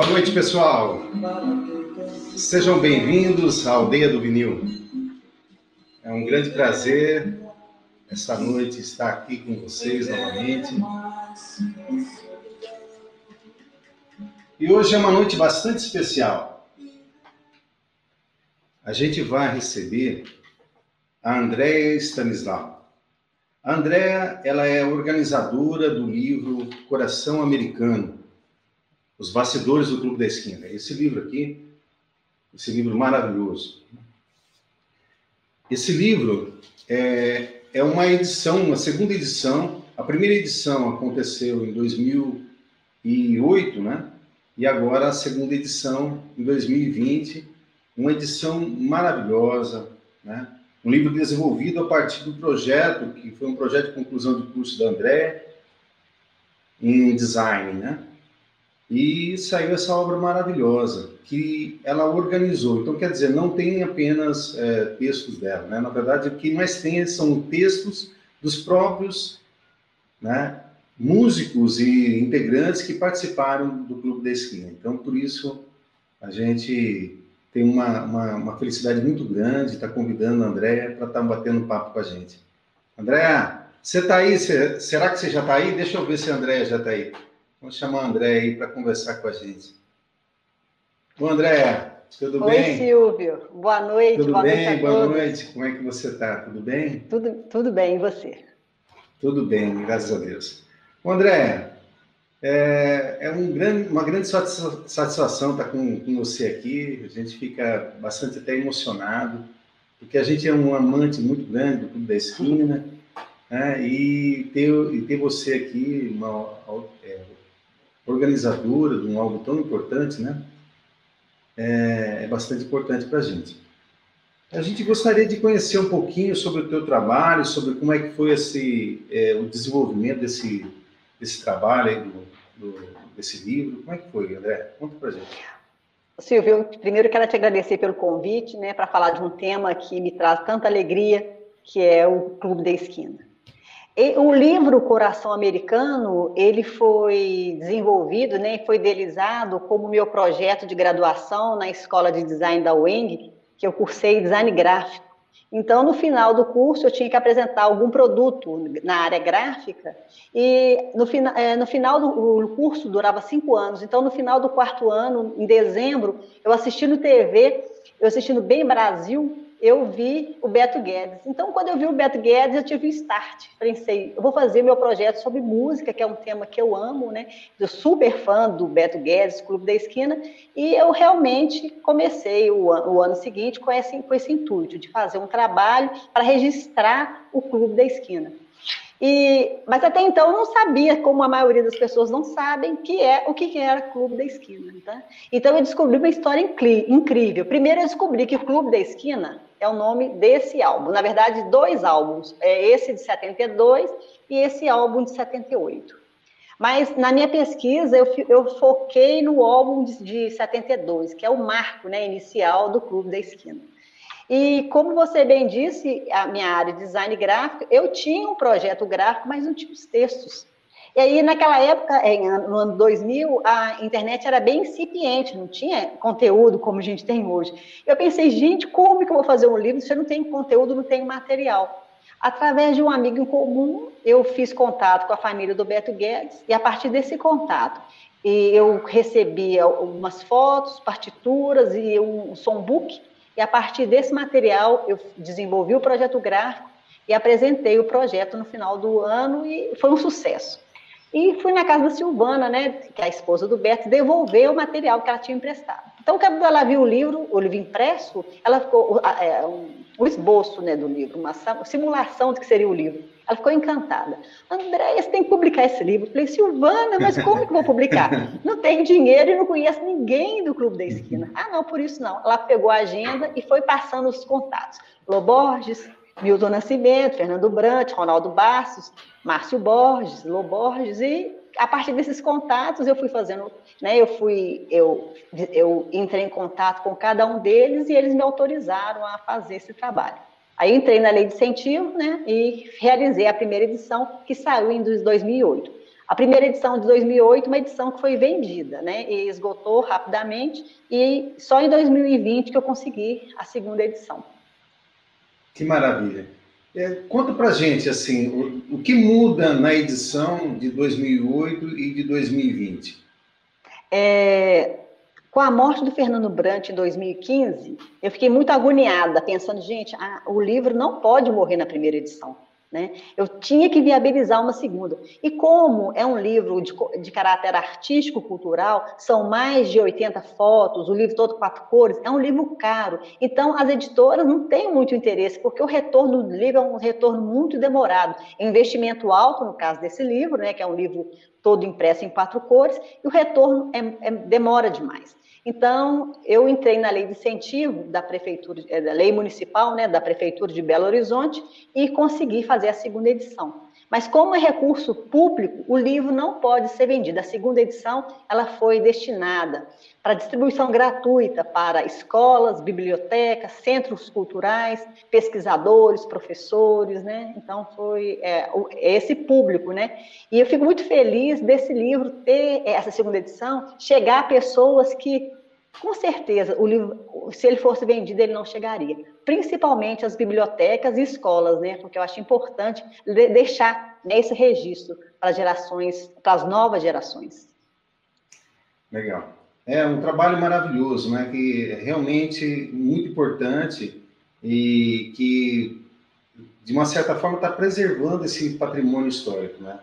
Boa noite, pessoal. Sejam bem-vindos à Aldeia do Vinil. É um grande prazer essa noite estar aqui com vocês novamente. E hoje é uma noite bastante especial. A gente vai receber a Andréa Stanislau. A Andréa, ela é organizadora do livro Coração Americano, Os Bastidores do Clube da Esquina. Esse livro aqui, esse livro maravilhoso. Esse livro é, é uma edição, uma segunda edição. A primeira edição aconteceu em 2008, né? E agora a segunda edição em 2020, uma edição maravilhosa, né? Um livro desenvolvido a partir do projeto, que foi um projeto de conclusão de curso da André, em design, né? E saiu essa obra maravilhosa, que ela organizou. Então, quer dizer, não tem apenas é, textos dela, né? Na verdade, o que mais tem são textos dos próprios né, músicos e integrantes que participaram do Clube da Esquina. Então, por isso, a gente tem uma, uma, uma felicidade muito grande estar convidando a Andréia para estar batendo papo com a gente. Andréia, você está aí? Cê, será que você já está aí? Deixa eu ver se a Andréia já está aí. Vamos chamar a Andréia aí para conversar com a gente. Bom, Andréia, tudo Oi, bem? Oi, Silvio. Boa noite. Tudo boa bem? Noite boa noite. Como é que você está? Tudo bem? Tudo, tudo bem, e você? Tudo bem, graças a Deus. Bom, Andréia, é, é um grande, uma grande satisfação estar com, com, você aqui. A gente fica bastante até emocionado, porque a gente é um amante muito grande do Clube da Esquina, né? e, ter, e ter você aqui, uma é, organizadora de um algo tão importante, né? É, é bastante importante para a gente. A gente gostaria de conhecer um pouquinho sobre o teu trabalho, sobre como é que foi esse, é, o desenvolvimento desse, desse trabalho do, do, desse livro. Como é que foi, André? Conta pra gente. Silvio, primeiro quero te agradecer pelo convite, né, para falar de um tema que me traz tanta alegria, que é o Clube da Esquina. O livro Coração Americano, ele foi desenvolvido, né, foi idealizado como meu projeto de graduação na Escola de Design da UENG, que eu cursei design gráfico. Então, no final do curso, eu tinha que apresentar algum produto na área gráfica, e no, é, no final do curso durava cinco anos. Então, no final do quarto ano, em dezembro, eu assisti no TV, eu assisti no Bem Brasil, eu vi o Beto Guedes. Então, quando eu vi o Beto Guedes, eu tive um start. Pensei, eu vou fazer meu projeto sobre música, que é um tema que eu amo, né? Eu super fã do Beto Guedes, Clube da Esquina, e eu realmente comecei o, o ano seguinte com esse, com esse intuito de fazer um trabalho para registrar o Clube da Esquina. E, mas até então não sabia, como a maioria das pessoas não sabem, que é o que era Clube da Esquina. Tá? Então eu descobri uma história incrível. Primeiro eu descobri que o Clube da Esquina é o nome desse álbum. Na verdade, dois álbuns. É esse de 72 e esse álbum de 78. Mas na minha pesquisa eu, eu foquei no álbum de, de 72, que é o marco né, inicial do Clube da Esquina. E como você bem disse, a minha área de design gráfico, eu tinha um projeto gráfico, mas não tinha os textos. E aí, naquela época, no ano 2000, a internet era bem incipiente, não tinha conteúdo como a gente tem hoje. Eu pensei, gente, como que eu vou fazer um livro se eu não tenho conteúdo, não tenho material? Através de um amigo em comum, eu fiz contato com a família do Beto Guedes, e a partir desse contato, eu recebi algumas fotos, partituras e um songbook, e a partir desse material, eu desenvolvi o projeto gráfico e apresentei o projeto no final do ano e foi um sucesso. E fui na casa da Silvana, né, que é a esposa do Beto, devolver o material que ela tinha emprestado. Então, quando ela viu o livro, o livro impresso, ela ficou, é, um, o esboço né, do livro, uma simulação do que seria o livro. Ela ficou encantada. Andréia, você tem que publicar esse livro. Eu falei, Silvana, mas como que vou publicar? Não tenho dinheiro e não conheço ninguém do Clube da Esquina. Ah, não, por isso não. Ela pegou a agenda e foi passando os contatos. Loborges, Milton Nascimento, Fernando Brant, Ronaldo Bastos, Márcio Borges, Lô Borges, e a partir desses contatos eu fui fazendo, né, eu fui, eu, eu entrei em contato com cada um deles e eles me autorizaram a fazer esse trabalho. Aí entrei na lei de incentivo, né, e realizei a primeira edição, que saiu em 2008. A primeira edição de 2008, uma edição que foi vendida, né? E esgotou rapidamente, e só em 2020 que eu consegui a segunda edição. Que maravilha. É, conta pra gente, assim, o, o que muda na edição de 2008 e de 2020? É, com a morte do Fernando Brant em 2015, eu fiquei muito agoniada, pensando, gente, ah, o livro não pode morrer na primeira edição. Né? Eu tinha que viabilizar uma segunda. E como é um livro de, de caráter artístico-cultural, são mais de 80 fotos, o livro todo quatro cores, é um livro caro. Então, as editoras não têm muito interesse, porque o retorno do livro é um retorno muito demorado. Investimento alto, no caso desse livro, né, que é um livro todo impresso em quatro cores, e o retorno é, é, demora demais. Então, eu entrei na lei de incentivo da prefeitura, é, da lei municipal, né, da prefeitura de Belo Horizonte e consegui fazer a segunda edição. Mas como é recurso público, o livro não pode ser vendido. A segunda edição, ela foi destinada para distribuição gratuita para escolas, bibliotecas, centros culturais, pesquisadores, professores, né? Então foi é, esse público, né? E eu fico muito feliz desse livro ter essa segunda edição chegar a pessoas que com certeza, o livro, se ele fosse vendido, ele não chegaria. Principalmente as bibliotecas e escolas, né? Porque eu acho importante deixar né, esse registro para gerações, para as novas gerações. Legal. É um trabalho maravilhoso, né? Que é realmente muito importante e que, de uma certa forma, está preservando esse patrimônio histórico, né?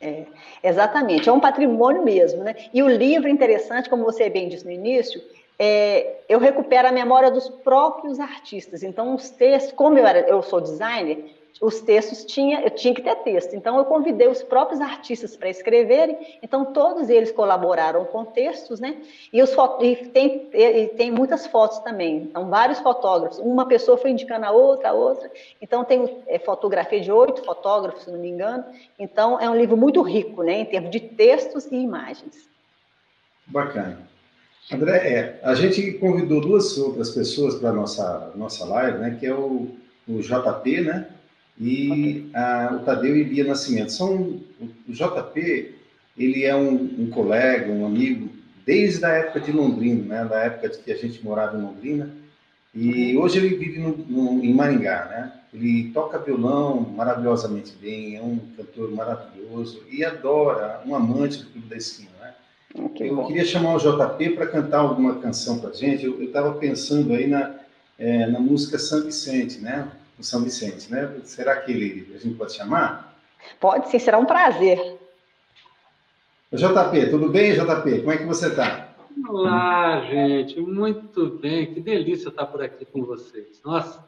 É, exatamente, é um patrimônio mesmo, né? E o livro interessante, como você bem disse no início, é, eu recupero a memória dos próprios artistas. Então, os textos, como eu, era, eu sou designer, os textos tinha, eu tinha que ter texto. Então eu convidei os próprios artistas para escreverem. Então todos eles colaboraram com textos, né? E, os, e tem, e tem muitas fotos também. Então vários fotógrafos. Uma pessoa foi indicando a outra, a outra. Então tem é, fotografia de oito fotógrafos, se não me engano. Então é um livro muito rico, né? Em termos de textos e imagens. Bacana. André, é, a gente convidou duas outras pessoas para a nossa, nossa live, né? Que é o, o JP, né? e a, o Tadeu e Bia Nascimento. São, o JP, ele é um, um, colega, um amigo, desde a época de Londrina, né, da época de que a gente morava em Londrina, e hoje ele vive no, no, em Maringá, né? Ele toca violão maravilhosamente bem, é um cantor maravilhoso e adora, um amante do Clube da Esquina, né? Ah, que eu bom. queria chamar o JP para cantar alguma canção para gente. Eu estava pensando aí na, é, na música São Vicente, né? o São Vicente, né? Será que ele, a gente pode chamar? Pode sim, será um prazer. JP, tudo bem, JP? Como é que você está? Olá, gente, muito bem, que delícia estar por aqui com vocês. Nossa,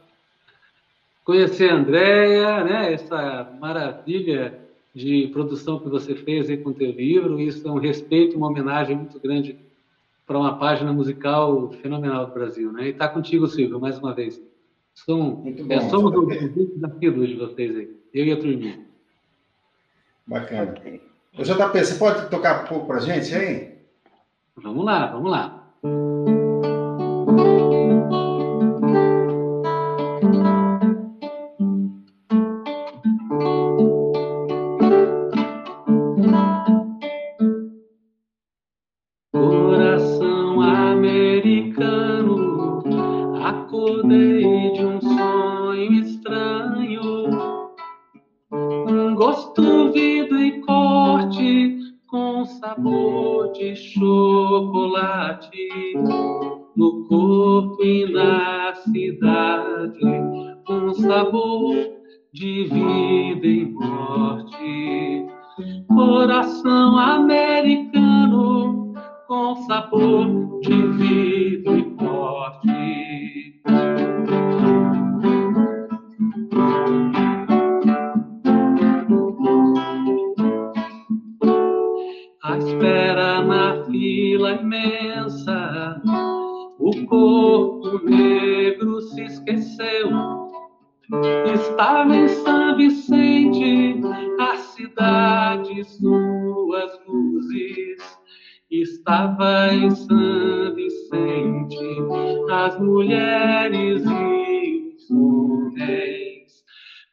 conhecer a Andréia, né, essa maravilha de produção que você fez aí com o teu livro, isso é um respeito, uma homenagem muito grande para uma página musical fenomenal do Brasil, né? E está contigo, Silvio, mais uma vez. São, bom, é, somos os desafios de vocês aí, eu e a turminha. Bacana. Ô, JP, você pode tocar um pouco para gente aí? Vamos lá, vamos lá.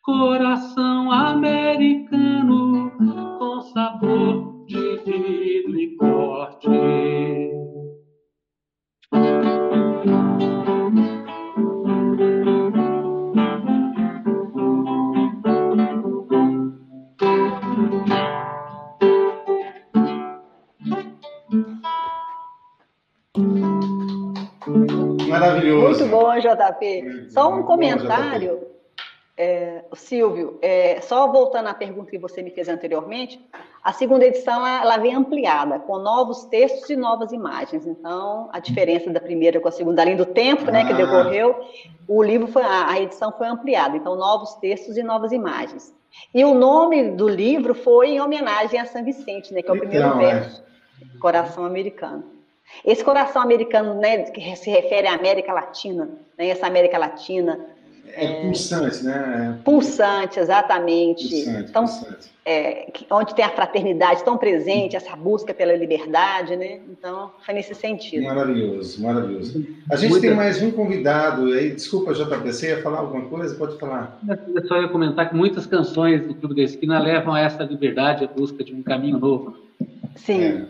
Coração americano com sabor de vidro e corte. Maravilhoso. Muito bom, JP. Só um comentário, Silvio, é, só voltando à pergunta que você me fez anteriormente, a segunda edição ela, vem ampliada, com novos textos e novas imagens. Então, a diferença da primeira com a segunda, além do tempo né, que Ah. decorreu, o livro foi, a, edição foi ampliada. Então, novos textos e novas imagens. E o nome do livro foi em homenagem a São Vicente, né, que é o primeiro Então, é. verso, Coração Americano. Esse coração americano, né, que se refere à América Latina, né, essa América Latina É pulsante, né? pulsante, exatamente. Pulsante, então, pulsante. é, onde tem a fraternidade tão presente, essa busca pela liberdade, né? Então, foi nesse sentido. Maravilhoso, maravilhoso. A gente Muita- tem mais um convidado aí. Desculpa, JP, você ia falar alguma coisa? Pode falar. Eu só ia comentar que muitas canções do Clube da Esquina levam a essa liberdade, a busca de um caminho novo. Sim,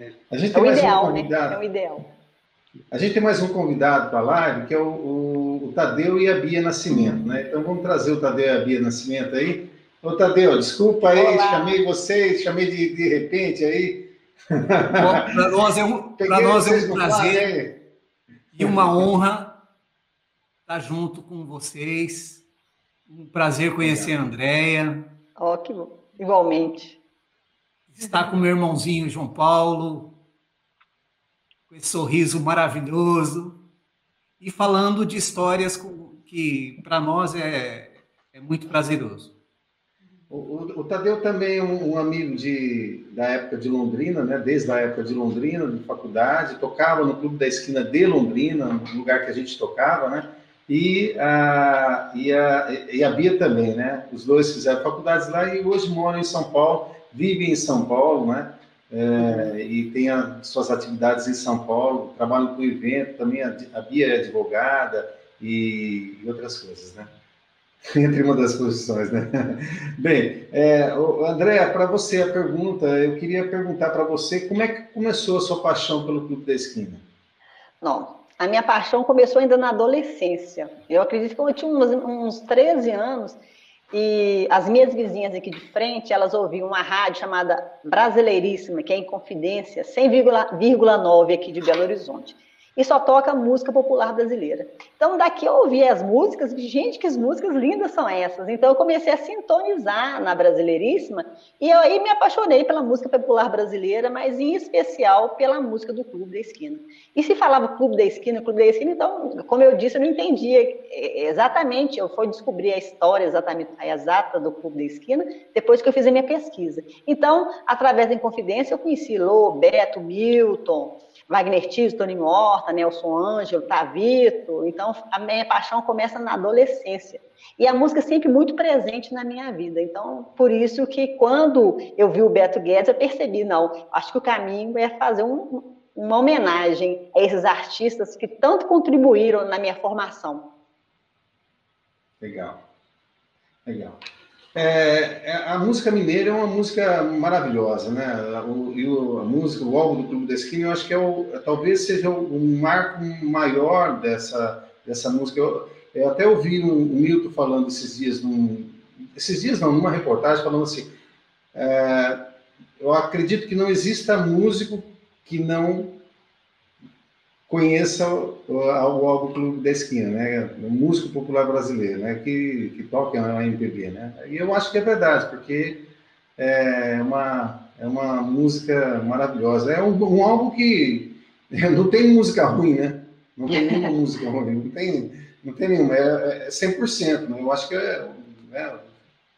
É. A gente é tem o mais um ideal, né? convidado. É o ideal. A gente tem mais um convidado para a live, que é o, o- o Tadeu e a Bia Nascimento, né? Então vamos trazer o Tadeu e a Bia Nascimento aí. Ô, Tadeu, desculpa aí, Olá. chamei vocês, chamei de, de repente aí. Para nós é um, nós é um prazer e uma honra estar junto com vocês. Um prazer conhecer a Andréia, Ó, que bom. Igualmente. estar com meu irmãozinho João Paulo, com esse sorriso maravilhoso, e falando de histórias que para nós é, é muito prazeroso. O, o- o Tadeu também é um, um amigo de, da época de Londrina, né? Desde a época de Londrina, de faculdade, tocava no Clube da Esquina de Londrina, no lugar que a gente tocava, né? E a, e a, e a Bia também, né? Os dois fizeram faculdades lá e hoje moram em São Paulo, vivem em São Paulo, né? É, e tem as suas atividades em São Paulo, trabalham com evento, também a, a Bia é advogada e, e outras coisas, né? Entre uma das posições, né? Bem, é, Andréa, para você a pergunta, eu queria perguntar para você como é que começou a sua paixão pelo Clube da Esquina? Não, a minha paixão começou ainda na adolescência. Eu acredito que eu tinha uns, uns 13 anos e as minhas vizinhas aqui de frente, elas ouviam uma rádio chamada Brasileiríssima, que é em Confidência, 100,9 aqui de Belo Horizonte. E só toca música popular brasileira. Então, daqui eu ouvia as músicas, gente, que músicas lindas são essas. Então, eu comecei a sintonizar na Brasileiríssima e eu aí me apaixonei pela música popular brasileira, mas em especial pela música do Clube da Esquina. E se falava Clube da Esquina, Clube da Esquina, então, como eu disse, eu não entendia exatamente, eu fui descobrir a história exatamente, a exata do Clube da Esquina, depois que eu fiz a minha pesquisa. Então, através da Inconfidência, eu conheci Lô, Beto, Milton, Wagner Tiso, Toninho Horta, Nelson Ângelo, Tavito. Então, a minha paixão começa na adolescência. E a música é sempre muito presente na minha vida. Então, por isso que quando eu vi o Beto Guedes, eu percebi, não, acho que o caminho é fazer um, uma homenagem a esses artistas que tanto contribuíram na minha formação. Legal, legal. É, a música mineira é uma música maravilhosa, né? O, e o, a música, o álbum do Clube da Esquina, eu acho que é o, talvez seja o, marco maior dessa, dessa música. Eu, eu até ouvi o, o Milton falando esses dias, num, esses dias não, numa reportagem, falando assim: é, eu acredito que não exista músico que não conheça o, o, álbum Clube da Esquina, né? O músico popular brasileiro, né? Que, que toca na MPB, né? E eu acho que é verdade, porque é uma, é uma música maravilhosa. É um, um álbum que não tem música ruim, né? Não tem nenhuma música ruim, não tem, não tem nenhuma, é, é 100%, né? Eu acho que é, é,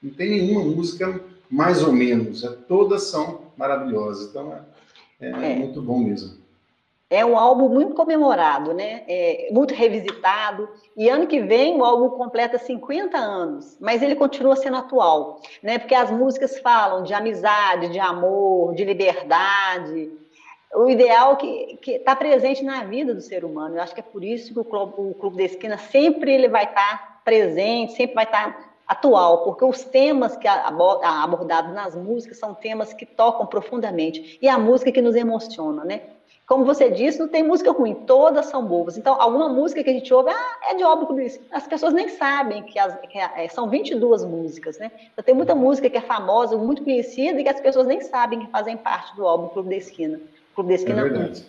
não tem nenhuma música mais ou menos, é, todas são maravilhosas, então é, é muito bom mesmo. É um álbum muito comemorado, né? É muito revisitado. E ano que vem o álbum completa 50 anos, mas ele continua sendo atual, né? Porque as músicas falam de amizade, de amor, de liberdade. O ideal que está presente na vida do ser humano. Eu acho que é por isso que o Clube, o Clube da Esquina sempre ele vai estar tá presente, sempre vai estar tá atual, porque os temas que abordados nas músicas são temas que tocam profundamente e a música que nos emociona, né? Como você disse, não tem música ruim, todas são boas. Então, alguma música que a gente ouve ah, é de óbvio isso. As pessoas nem sabem que, as, que é, são 22 músicas, né? Então, tem muita música que é famosa, muito conhecida e que as pessoas nem sabem que fazem parte do álbum Clube da Esquina. Clube da Esquina é verdade.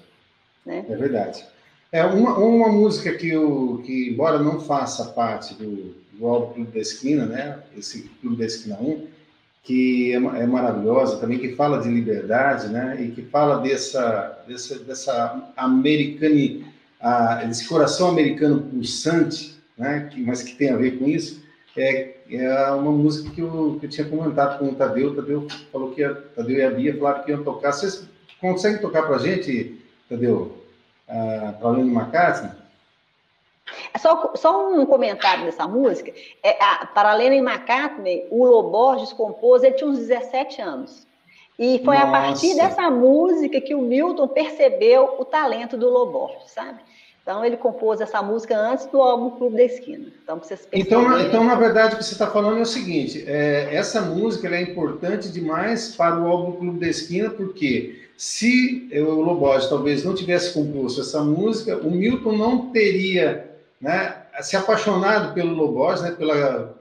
né? É verdade. É uma, uma música que, eu, que, embora não faça parte do, do álbum Clube da Esquina, né? Esse Clube da Esquina 1, que é, é, maravilhosa também, que fala de liberdade, né? E que fala dessa, dessa, dessa americani, a, desse coração americano pulsante, né? Que, mas que tem a ver com isso. É, é uma música que eu, que eu tinha comentado com o Tadeu. O Tadeu falou que a, Tadeu e a Bia falaram que iam tocar. Vocês conseguem tocar para a gente, Tadeu? Uh, para de McCartney? Só, só um comentário dessa música. É, a, para Lennon McCartney, o Loborges compôs, ele tinha uns 17 anos. E foi Nossa. a partir dessa música que o Milton percebeu o talento do Loborges, sabe? Então, ele compôs essa música antes do álbum Clube da Esquina. Então, vocês então, então, na verdade, o que você está falando é o seguinte: é, essa música é importante demais para o álbum Clube da Esquina, porque se o Loborges talvez não tivesse composto essa música, o Milton não teria né, se apaixonado pelo Lobos, né, pela,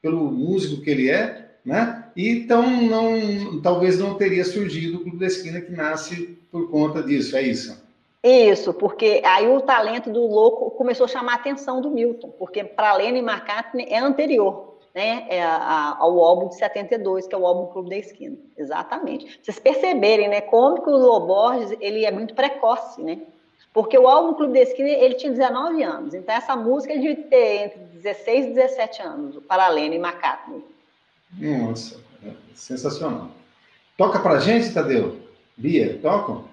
pelo músico que ele é, né, então não, talvez não teria surgido o Clube da Esquina que nasce por conta disso, é isso? Isso, porque aí o talento do louco começou a chamar a atenção do Milton, porque para Lennon e McCartney é anterior, né, é a, ao álbum de 72, que é o álbum Clube da Esquina, exatamente. Vocês perceberem, né, como que o Loborges, ele é muito precoce, né, porque o álbum Clube da Esquina, ele tinha 19 anos. Então, essa música ele devia ter entre 16 e 17 anos, o Paralelo e McCartney. Nossa, é sensacional. Toca pra gente, Tadeu? Bia, tocam?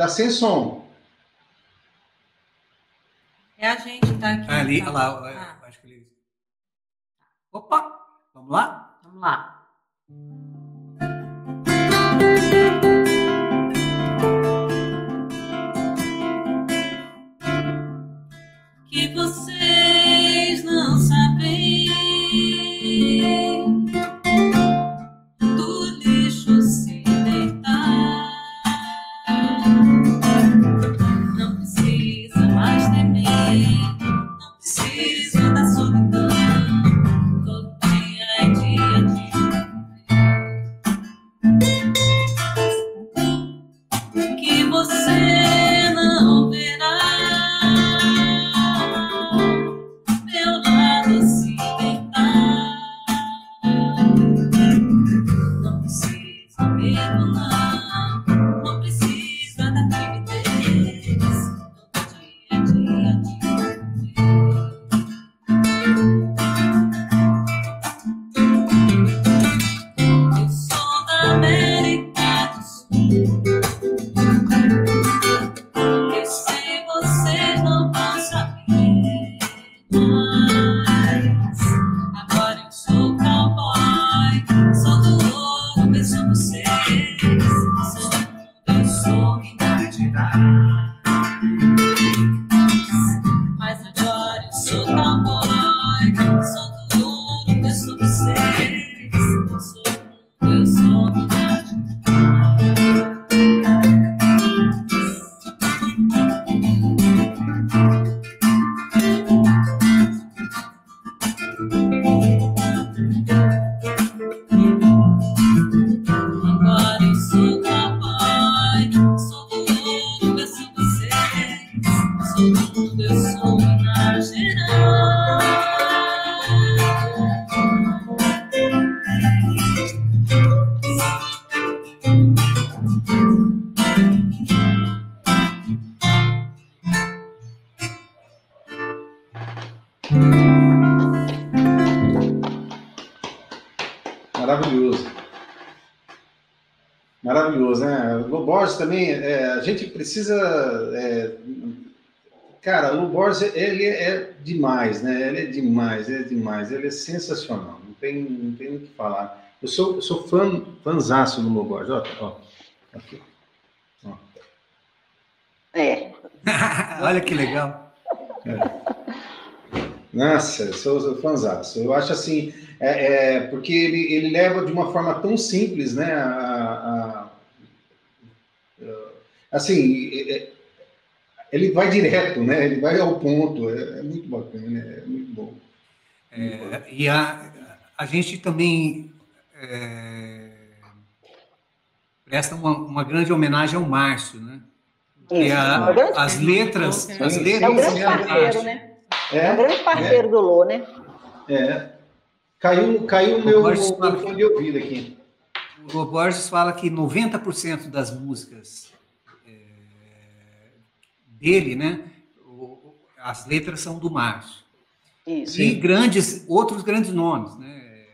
Tá sem som. É a gente tá aqui. Ali, tá. lá, ah. acho que ele... Opa, vamos lá? Vamos lá. Que vocês precisa é, Cara, o Borges, ele é demais, né? Ele é demais, ele é demais, ele é sensacional. Não tem, não tem o que falar. Eu sou, eu sou fã, fãzaço do Lu Borges. Ó, ó, aqui. Ó. É. Olha que legal. Nossa, eu sou, sou fãzaço. Eu acho assim, é, é, porque ele, ele leva de uma forma tão simples, né? A- a- assim, é- é- ele vai direto, né? Ele vai ao ponto. É, é muito bacana, é muito bom. É, e a, a gente também é, presta uma, uma grande homenagem ao Márcio, né? Isso. a- é, grande, as letras, as Sim, letras é o grande parceiro, né? É É, grande parceiro do Lô, né? é. Caiu, caiu o meu, fone de ouvido aqui. O Lô Borges fala que 90% das músicas é, dele, né? as letras são do Márcio. Isso. E grandes, outros grandes nomes, né?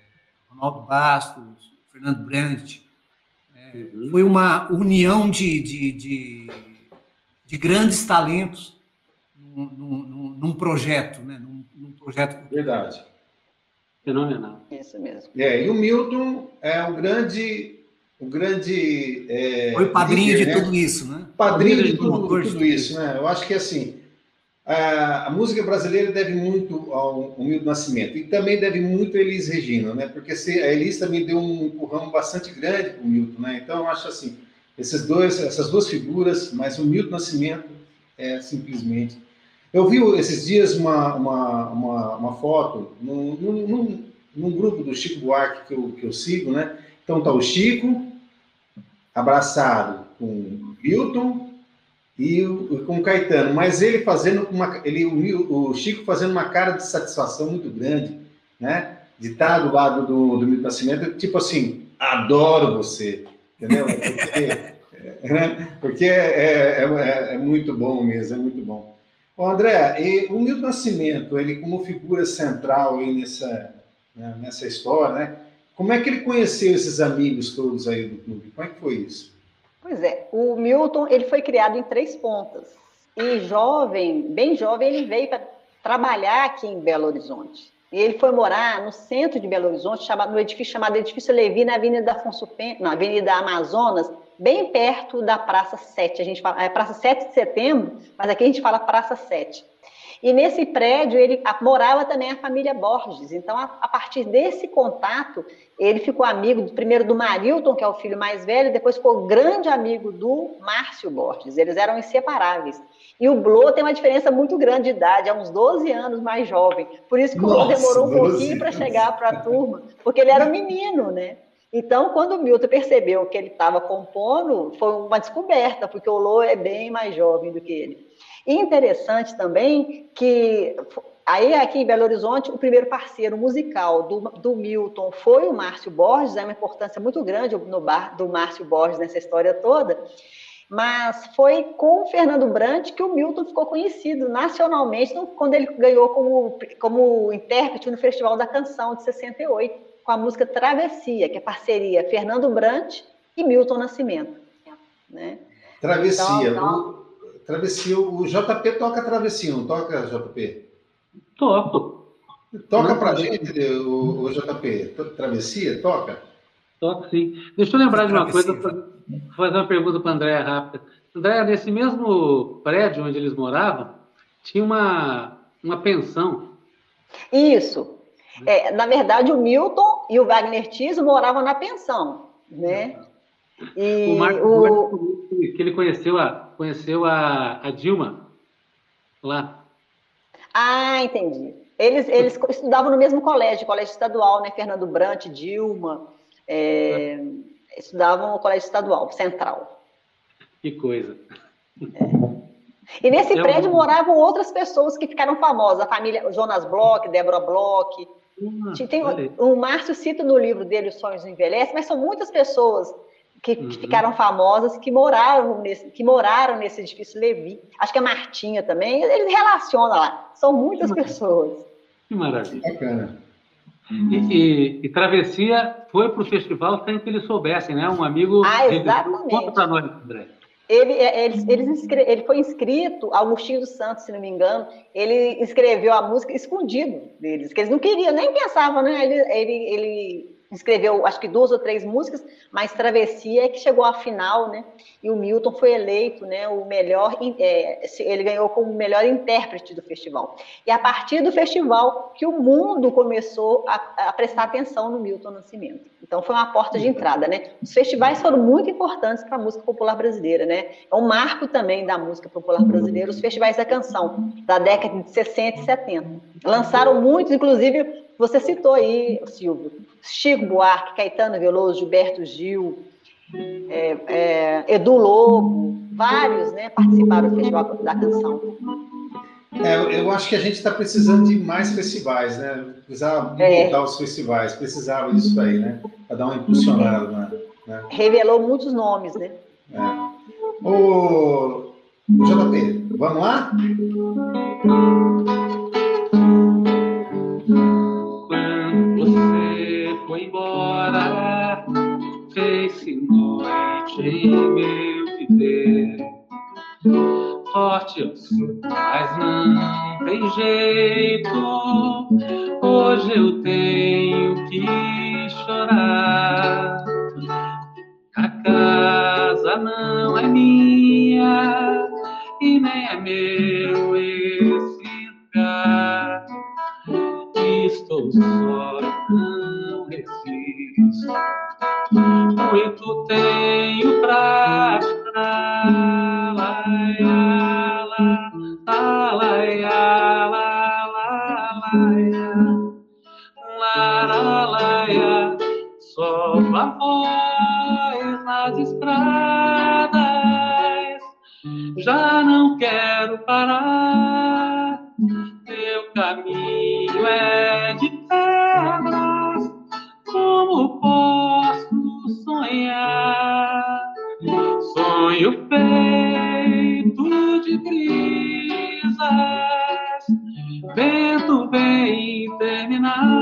Ronaldo Bastos, Fernando Brandt. né? Uhum. Foi uma união de, de, de, de grandes talentos num, num- num projeto, né? Num, num projeto Verdade. Fenomenal. Isso mesmo. É, e o Milton é o grande, o grande é, foi o padrinho líder, de né? tudo isso, né? padrinho de tudo, tudo tudo isso, né? Eu acho que assim a, a música brasileira deve muito ao, Milton Nascimento e também deve muito a Elis Regina, né? Porque se, a Elis também deu um empurrão bastante grande para o Milton, né? Então eu acho assim esses dois, essas duas figuras, mas o Milton Nascimento é simplesmente. Eu vi esses dias uma, uma, uma, uma foto num, num, num, num grupo do Chico Buarque que eu, que eu sigo, né? Então tá o Chico abraçado com o Milton e com o Caetano, mas ele fazendo uma, ele o, Chico fazendo uma cara de satisfação muito grande, né? De estar do lado do, do Milton Nascimento, tipo assim, adoro você, entendeu? Porque, é, né? Porque é, é, é- é muito bom mesmo, é muito bom. Ô, André, e o Milton Nascimento, ele como figura central aí nessa, né, nessa história, né? Como é que ele conheceu esses amigos todos aí do clube? Como é que foi isso? Pois é, o Milton ele foi criado em Três Pontas e jovem, bem jovem, ele veio para trabalhar aqui em Belo Horizonte. E ele foi morar no centro de Belo Horizonte, chamado, no edifício chamado Edifício Levi, na Avenida Afonso Pen, na Avenida Amazonas, bem perto da Praça 7. A gente fala, é Praça 7 de Setembro, mas aqui a gente fala Praça 7. E nesse prédio ele morava também a família Borges. Então, a, a partir desse contato, ele ficou amigo do- primeiro do Marilton, que é o filho mais velho, depois ficou grande amigo do Márcio Borges. Eles eram inseparáveis. E o Blô tem uma diferença muito grande de idade, é uns 12 anos mais jovem. Por isso que o Blô demorou um 12 pouquinho para chegar para a turma, porque ele era um menino, né? Então, quando o Milton percebeu que ele estava compondo, foi uma descoberta, porque o Lô é bem mais jovem do que ele. Interessante também que aí aqui em Belo Horizonte o primeiro parceiro musical do, do Milton foi o Márcio Borges, é uma importância muito grande no bar, do Márcio Borges nessa história toda. Mas foi com o Fernando Brant que o Milton ficou conhecido nacionalmente quando ele ganhou como, como intérprete no Festival da Canção de 68, com a música Travessia, que é parceria Fernando Brant e Milton Nascimento. Né? Travessia. Então, O, travessia. O JP toca travessia, não toca, JP? Toco. Toca Não, pra não. gente, o, o JP. Travessia? Toca? Toco sim. Deixa eu lembrar de uma coisa, Travessia. vou fazer uma pergunta para a Andréia rápida. Andréia, nesse mesmo prédio onde eles moravam, tinha uma, uma pensão. Isso. É, na verdade, o Milton e o Wagner Tiso moravam na pensão, né? E O Marco o, que ele conheceu a, conheceu a, a Dilma lá. Ah, entendi. Eles, eles estudavam no mesmo colégio, colégio estadual, né? Fernando Brant, Dilma, é, estudavam no colégio estadual, central. Que coisa. E nesse É prédio moravam outras pessoas que ficaram famosas, a família Jonas Bloch, Débora Bloch. Ah, Tem, o Márcio cita no livro dele Os Sonhos Envelhecem, mas são muitas pessoas que, que Uhum. ficaram famosas, que moraram, nesse, que moraram nesse edifício Levi. Acho que a Martinha também, eles relacionam lá. São muitas Uhum. pessoas. Que maravilha. Bacana. E, e- e Travessia foi para o festival sem que eles soubessem, né? Um amigo. Ah, exatamente. Conta para nós, André. Ele, é, ele, ele, ele, foi inscrito, Augustinho dos Santos, se não me engano, ele escreveu a música escondido deles, que eles não queriam, nem pensavam, né? Ele, ele, ele escreveu acho que duas ou três músicas, mas Travessia é que chegou à final, né? E o Milton foi eleito, né? O melhor, é, ele ganhou como melhor intérprete do festival. E a partir do festival que o mundo começou a, a prestar atenção no Milton Nascimento. Então foi uma porta de entrada, né? Os festivais foram muito importantes para a música popular brasileira, né? É um marco também da música popular brasileira, os festivais da canção da década de 60 e 70. Lançaram muitos, inclusive você citou aí, Silvio, Chico Buarque, Caetano Veloso, Gilberto Gil, é, é, Edu Lobo, vários né, participaram do Festival da Canção. É, eu acho que a gente está precisando de mais festivais, né? Precisava é. voltar os festivais, precisava disso aí, né? Para dar uma impulsionada. Né? né? Revelou muitos nomes, né? É. Ô, JP, vamos lá? Em meu viver. Forte eu sou, mas não tem jeito. Hoje eu tenho que chorar. A casa não é minha e nem é meu esse lugar. Estou só, não resisto muito tenho Já não quero parar, teu caminho é de pedras, como posso sonhar. Sonho feito de brisas, vento vem terminar.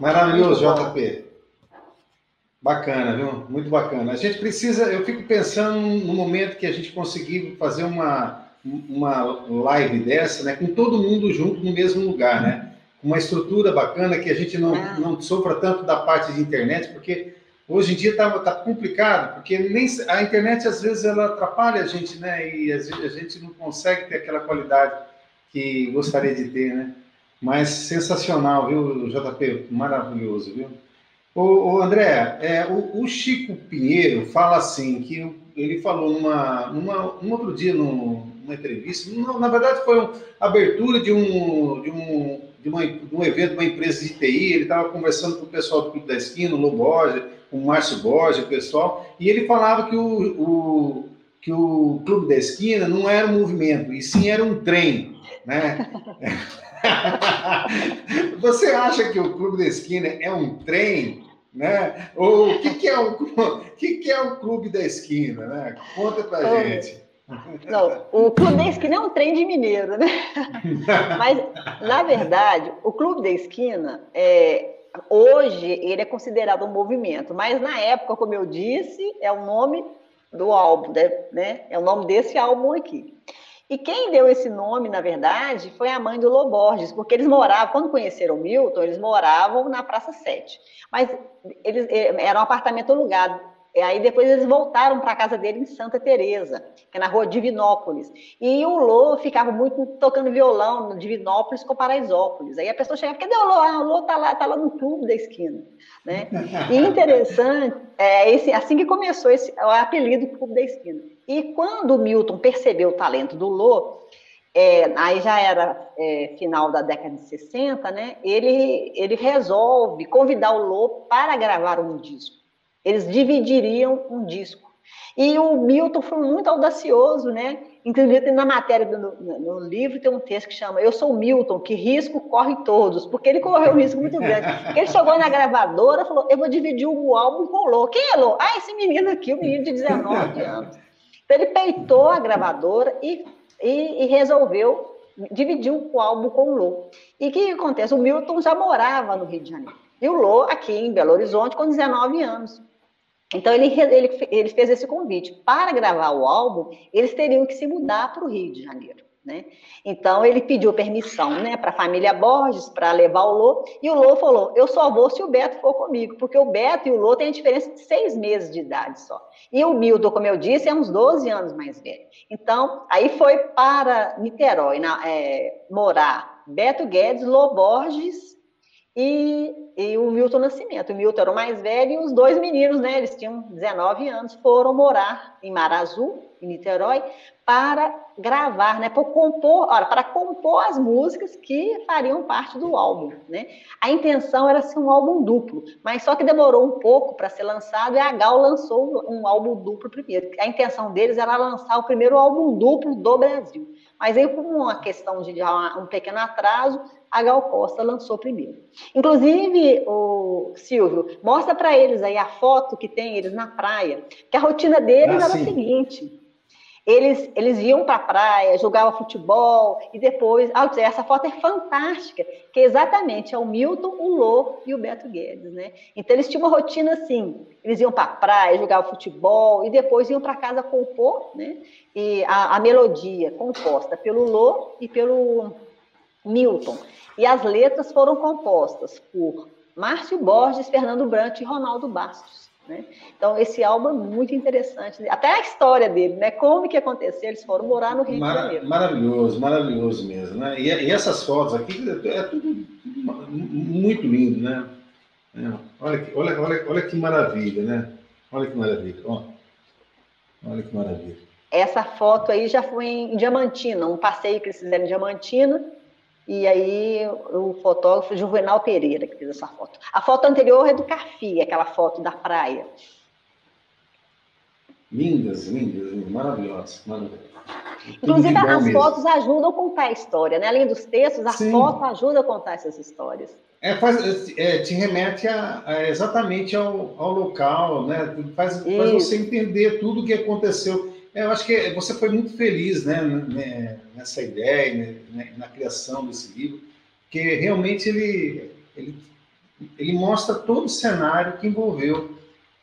Maravilhoso, JP. Bacana, viu? Muito bacana. A gente precisa, eu fico pensando no momento que a gente conseguir fazer uma, uma live dessa, né, com todo mundo junto no mesmo lugar, né? Uma estrutura bacana que a gente não, ah. não sofra tanto da parte de internet, porque Hoje em dia está tá complicado, porque nem a internet às vezes ela atrapalha a gente, né? E a gente não consegue ter aquela qualidade que gostaria de ter, né? Mas sensacional, viu, JP? Maravilhoso, viu? O, o André, é, o, o, Chico Pinheiro fala assim, que ele falou numa, numa, um outro dia numa entrevista, na verdade foi uma abertura de um, de um, de, uma, de um evento uma empresa de TI, ele estava conversando com o pessoal do Clube da Esquina, o Lobo o Márcio Borges, o pessoal, e ele falava que o, o, que o Clube da Esquina não era um movimento, e sim era um trem, né? Você acha que o Clube da Esquina é um trem? Né? Ou o que, que, é, o, que, que é o Clube da Esquina? Né? Conta pra Ô, gente. Não, o Clube da Esquina é um trem de mineiro, né? Mas, na verdade, o Clube da Esquina é, hoje ele é considerado um movimento, mas na época, como eu disse, é o nome do álbum, né? É o nome desse álbum aqui. E quem deu esse nome, na verdade, foi a mãe do Loborges, porque eles moravam, quando conheceram Milton, eles moravam na Praça 7. Mas eles eh, era um apartamento alugado. E aí depois eles voltaram para a casa dele em Santa Teresa, que é na rua Divinópolis. E o Lô ficava muito tocando violão no Divinópolis com Paraisópolis. Aí a pessoa chegava, cadê o Lô? Ah, o Lô tá lá, tá lá no clube da esquina. Né? E interessante, é esse, assim que começou esse, o apelido Clube da Esquina. E quando o Milton percebeu o talento do Lô, é, aí já era é, final da década de 60, né? Ele, ele resolve convidar o Lô para gravar um disco eles dividiriam um disco. E o Milton foi muito audacioso, né? Inclusive, na matéria do, no, no, livro tem um texto que chama Eu sou Milton, que risco corre todos, porque ele correu um risco muito grande. Ele chegou na gravadora e falou: Eu vou dividir o álbum com o Lô. Quem é Lô? Ah, esse menino aqui, o um menino de 19 anos. Então, ele peitou a gravadora e, e, e resolveu dividir o álbum com o Lô. E o que acontece? O Milton já morava no Rio de Janeiro. E o Lô, aqui em Belo Horizonte, com 19 anos. Então, ele, ele, ele fez esse convite. Para gravar o álbum, eles teriam que se mudar para o Rio de Janeiro. Né? Então, ele pediu permissão né, para a família Borges para levar o Lô, e o Lô falou: Eu só vou se o Beto for comigo, porque o Beto e o Lô têm a diferença de seis meses de idade só. E o Milton, como eu disse, é uns 12 anos mais velho. Então, aí foi para Niterói na, é, morar Beto Guedes, Lô Borges e, e, o Milton Nascimento. O Milton era o mais velho e os dois meninos, né? Eles tinham 19 anos, foram morar em Marazu, em Niterói, para gravar, né? Para compor, olha, para compor as músicas que fariam parte do álbum, né? A intenção era ser um álbum duplo, mas só que demorou um pouco para ser lançado e a Gal lançou um álbum duplo primeiro. A intenção deles era lançar o primeiro álbum duplo do Brasil. Mas aí, por uma questão de um pequeno atraso, a Gal Costa lançou primeiro. Inclusive, o Silvio, mostra para eles aí a foto que tem eles na praia, que a rotina deles ah, era sim. a seguinte: eles, eles iam para a praia, jogavam futebol e depois. Ah, essa foto é fantástica, que é exatamente é o Milton, o Lô e o Beto Guedes, né? Então eles tinham uma rotina assim: eles iam para a praia, jogavam futebol e depois iam para casa compor, né? E a, a melodia composta pelo Lô e pelo Milton. E as letras foram compostas por Márcio Borges, Fernando Brant e Ronaldo Bastos. Né? Então, esse álbum é muito interessante. Até a história dele, né? Como que aconteceu? Eles foram morar no Rio de Janeiro. Maravilhoso, maravilhoso mesmo. Né? E, e, essas fotos aqui é tudo muito lindo, né? É, olha, olha, olha, olha que maravilha, né? Olha que maravilha. Ó. Olha que maravilha. Essa foto aí já foi em Diamantina, um passeio que eles fizeram em Diamantina e aí o fotógrafo Juvenal Pereira que fez essa foto. A foto anterior é do Carfi, aquela foto da praia. Lindas, lindas, maravilhosas, maravilhosas. Inclusive, as mesmo. fotos ajudam a contar a história, né? Além dos textos, as Sim. fotos ajudam a contar essas histórias. É, faz, é, te remete a, a exatamente ao, ao, local, né? Faz, faz você entender tudo o que aconteceu. É, eu acho que você foi muito feliz né, né nessa ideia, né, na criação desse livro, porque realmente ele, ele, ele mostra todo o cenário que envolveu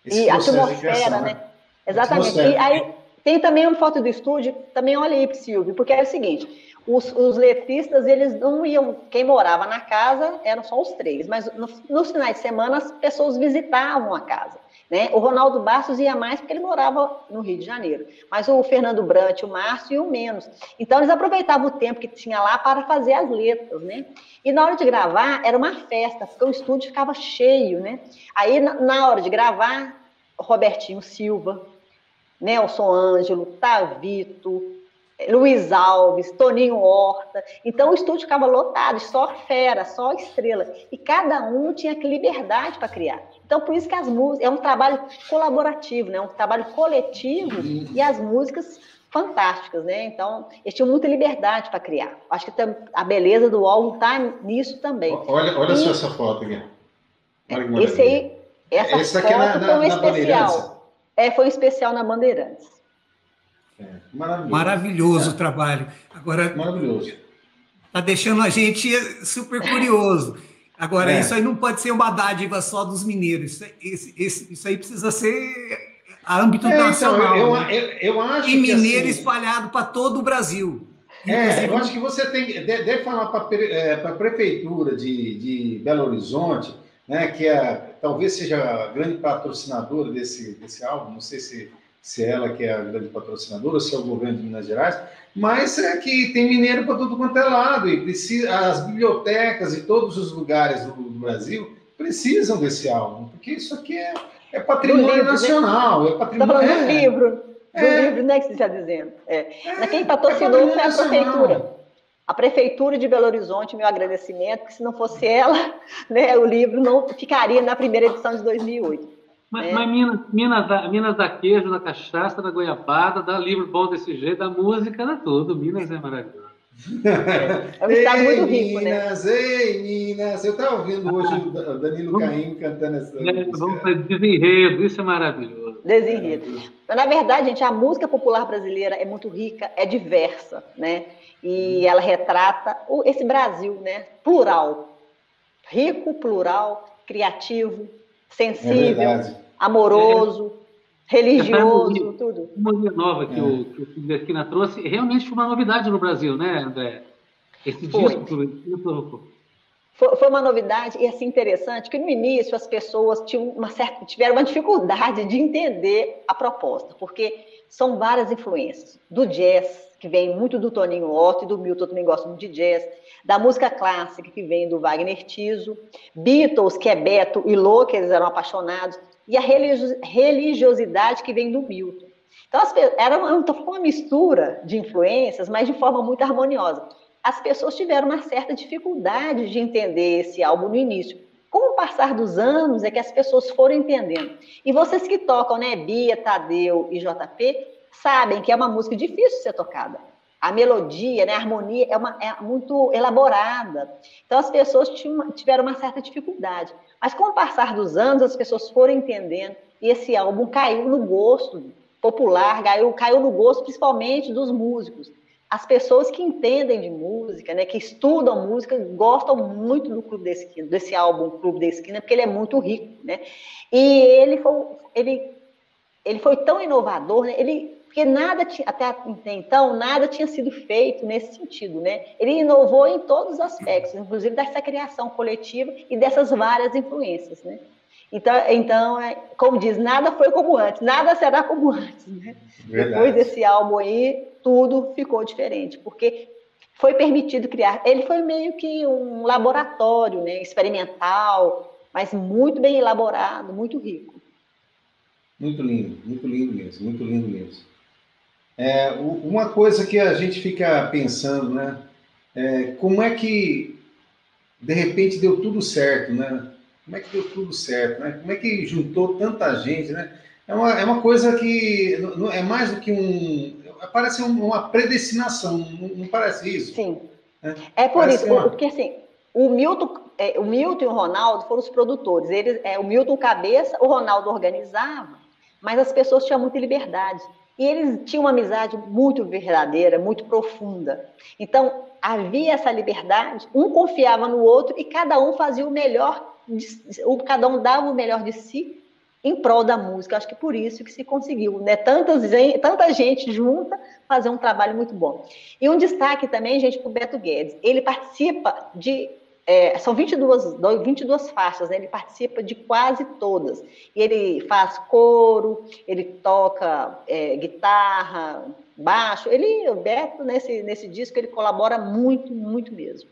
esse e processo atmosfera, de criação, né? né? Exatamente. E aí tem também uma foto do estúdio, também olha aí, Silvio, porque é o seguinte, os, os letristas, eles não iam, quem morava na casa eram só os três, mas no, nos finais de semana as pessoas visitavam a casa. Né? O Ronaldo Bastos ia mais porque ele morava no Rio de Janeiro, mas o Fernando Brant, o Márcio iam menos. Então eles aproveitavam o tempo que tinha lá para fazer as letras, né? E na hora de gravar era uma festa, porque o estúdio ficava cheio, né? Aí na hora de gravar, Robertinho Silva, Nelson Ângelo, Tavito, Luiz Alves, Toninho Horta. Então o estúdio ficava lotado, só fera, só estrela. E cada um tinha liberdade para criar. Então por isso que as músicas é um trabalho colaborativo, né? Um trabalho coletivo e as músicas fantásticas, né? Então eles tinham muita liberdade para criar. Acho que a beleza do álbum está nisso também. Olha, olha e, só essa foto aqui. esse aí, essa Esse foto é na, na, foi um especial. É, foi um especial na Bandeirantes. É, maravilhoso. Maravilhoso é. o trabalho. Agora, maravilhoso. Está deixando a gente super curioso. Agora, é. isso aí não pode ser uma dádiva só dos mineiros. Isso, isso, isso aí precisa ser a âmbito é, então, nacional. Então, eu, né? eu, eu, acho e mineiro assim, espalhado para todo o Brasil. É, eu acho que você tem deve falar para a prefeitura de, de Belo Horizonte, né, que é, talvez seja a grande patrocinadora desse, desse álbum, não sei se se é ela que é a grande patrocinadora, se é o governo de Minas Gerais, mas é que tem mineiro para tudo quanto é lado, e precisa, as bibliotecas e todos os lugares do, do Brasil precisam desse álbum, porque isso aqui é, é patrimônio livro, né? nacional, né? é patrimônio... Está falando é, do livro, do é, livro, né, que você está dizendo. É. é quem patrocinou foi a prefeitura. A Prefeitura de Belo Horizonte, meu agradecimento, porque se não fosse ela, né, o livro não ficaria na primeira edição de 2008. Mas, É. mas Minas, Minas, dá, Minas dá queijo, da cachaça, da goiabada, dá livro bom desse jeito, da música, dá tudo. Minas é maravilhoso. É um estado muito Ei, rico, né? Minas, Ei, Minas! Eu estava ouvindo hoje o Da- Danilo Caim cantando essa É, música. vamos para desenredo, isso é maravilhoso. Desenredo. Mas, na verdade, gente, a música popular brasileira é muito rica, é diversa, né? E ela retrata o- esse Brasil, né? Plural. Rico, plural, criativo, sensível, verdade. amoroso, religioso, bonito. tudo. Uma música nova que, É. o, que o da Esquina trouxe, realmente foi uma novidade no Brasil, né, André? Esse Foi. disco. Foi, foi uma novidade e assim interessante que no início as pessoas tinham uma certa, tiveram uma dificuldade de entender a proposta, porque são várias influências do jazz que vem muito do Toninho Otto e do Milton também gosto muito de jazz, da música clássica que vem do Wagner Tiso, Beatles que é Beto e Lô que eles eram apaixonados e a religio- religiosidade que vem do Milton. Então era uma, uma mistura de influências, mas de forma muito harmoniosa as pessoas tiveram uma certa dificuldade de entender esse álbum no início. Com o passar dos anos é que as pessoas foram entendendo. E vocês que tocam, né, Bia, Tadeu e JP, sabem que é uma música difícil de ser tocada. A melodia, né, a harmonia é, uma, é muito elaborada. Então as pessoas tiveram uma certa dificuldade. Mas com o passar dos anos, as pessoas foram entendendo e esse álbum caiu no gosto popular, caiu, caiu no gosto principalmente dos músicos as pessoas que entendem de música, né, que estudam música, gostam muito do Clube da Esquina, desse álbum Clube da Esquina, porque ele é muito rico, né? E ele foi, ele, ele foi tão inovador, né? Ele, porque nada tinha, até então, nada tinha sido feito nesse sentido, né? Ele inovou em todos os aspectos, inclusive dessa criação coletiva e dessas várias influências, né? Então, então é, como diz, nada foi como antes, nada será como antes, né? Verdade. Depois desse álbum aí, tudo ficou diferente, porque foi permitido criar. Ele foi meio que um laboratório, né, experimental, mas muito bem elaborado, muito rico. Muito lindo, muito lindo mesmo, muito lindo mesmo. É, uma coisa que a gente fica pensando, né? É, como é que de repente deu tudo certo, né? Como é que deu tudo certo, né? Como é que juntou tanta gente, né? É uma, é uma coisa que não- é mais do que um. Parece um- uma predestinação, não, não parece isso? Sim. É. É por Parece isso, uma- porque assim, o Milton, é, o Milton e o Ronaldo foram os produtores. Eles, é, o Milton cabeça, o Ronaldo organizava, mas as pessoas tinham muita liberdade. E eles tinham uma amizade muito verdadeira, muito profunda. Então, havia essa liberdade, um confiava no outro e cada um fazia o melhor, cada um dava o melhor de si em prol da música. Acho que por isso que se conseguiu, né? Tantas, tanta gente junta fazer um trabalho muito bom. E um destaque também, gente, para o Beto Guedes. Ele participa de. É, são 22, do- 22 faixas, né? ele participa de quase todas. E ele faz coro, ele toca é, guitarra, baixo. Ele, o Beto, nesse, nesse disco, ele colabora muito, muito mesmo.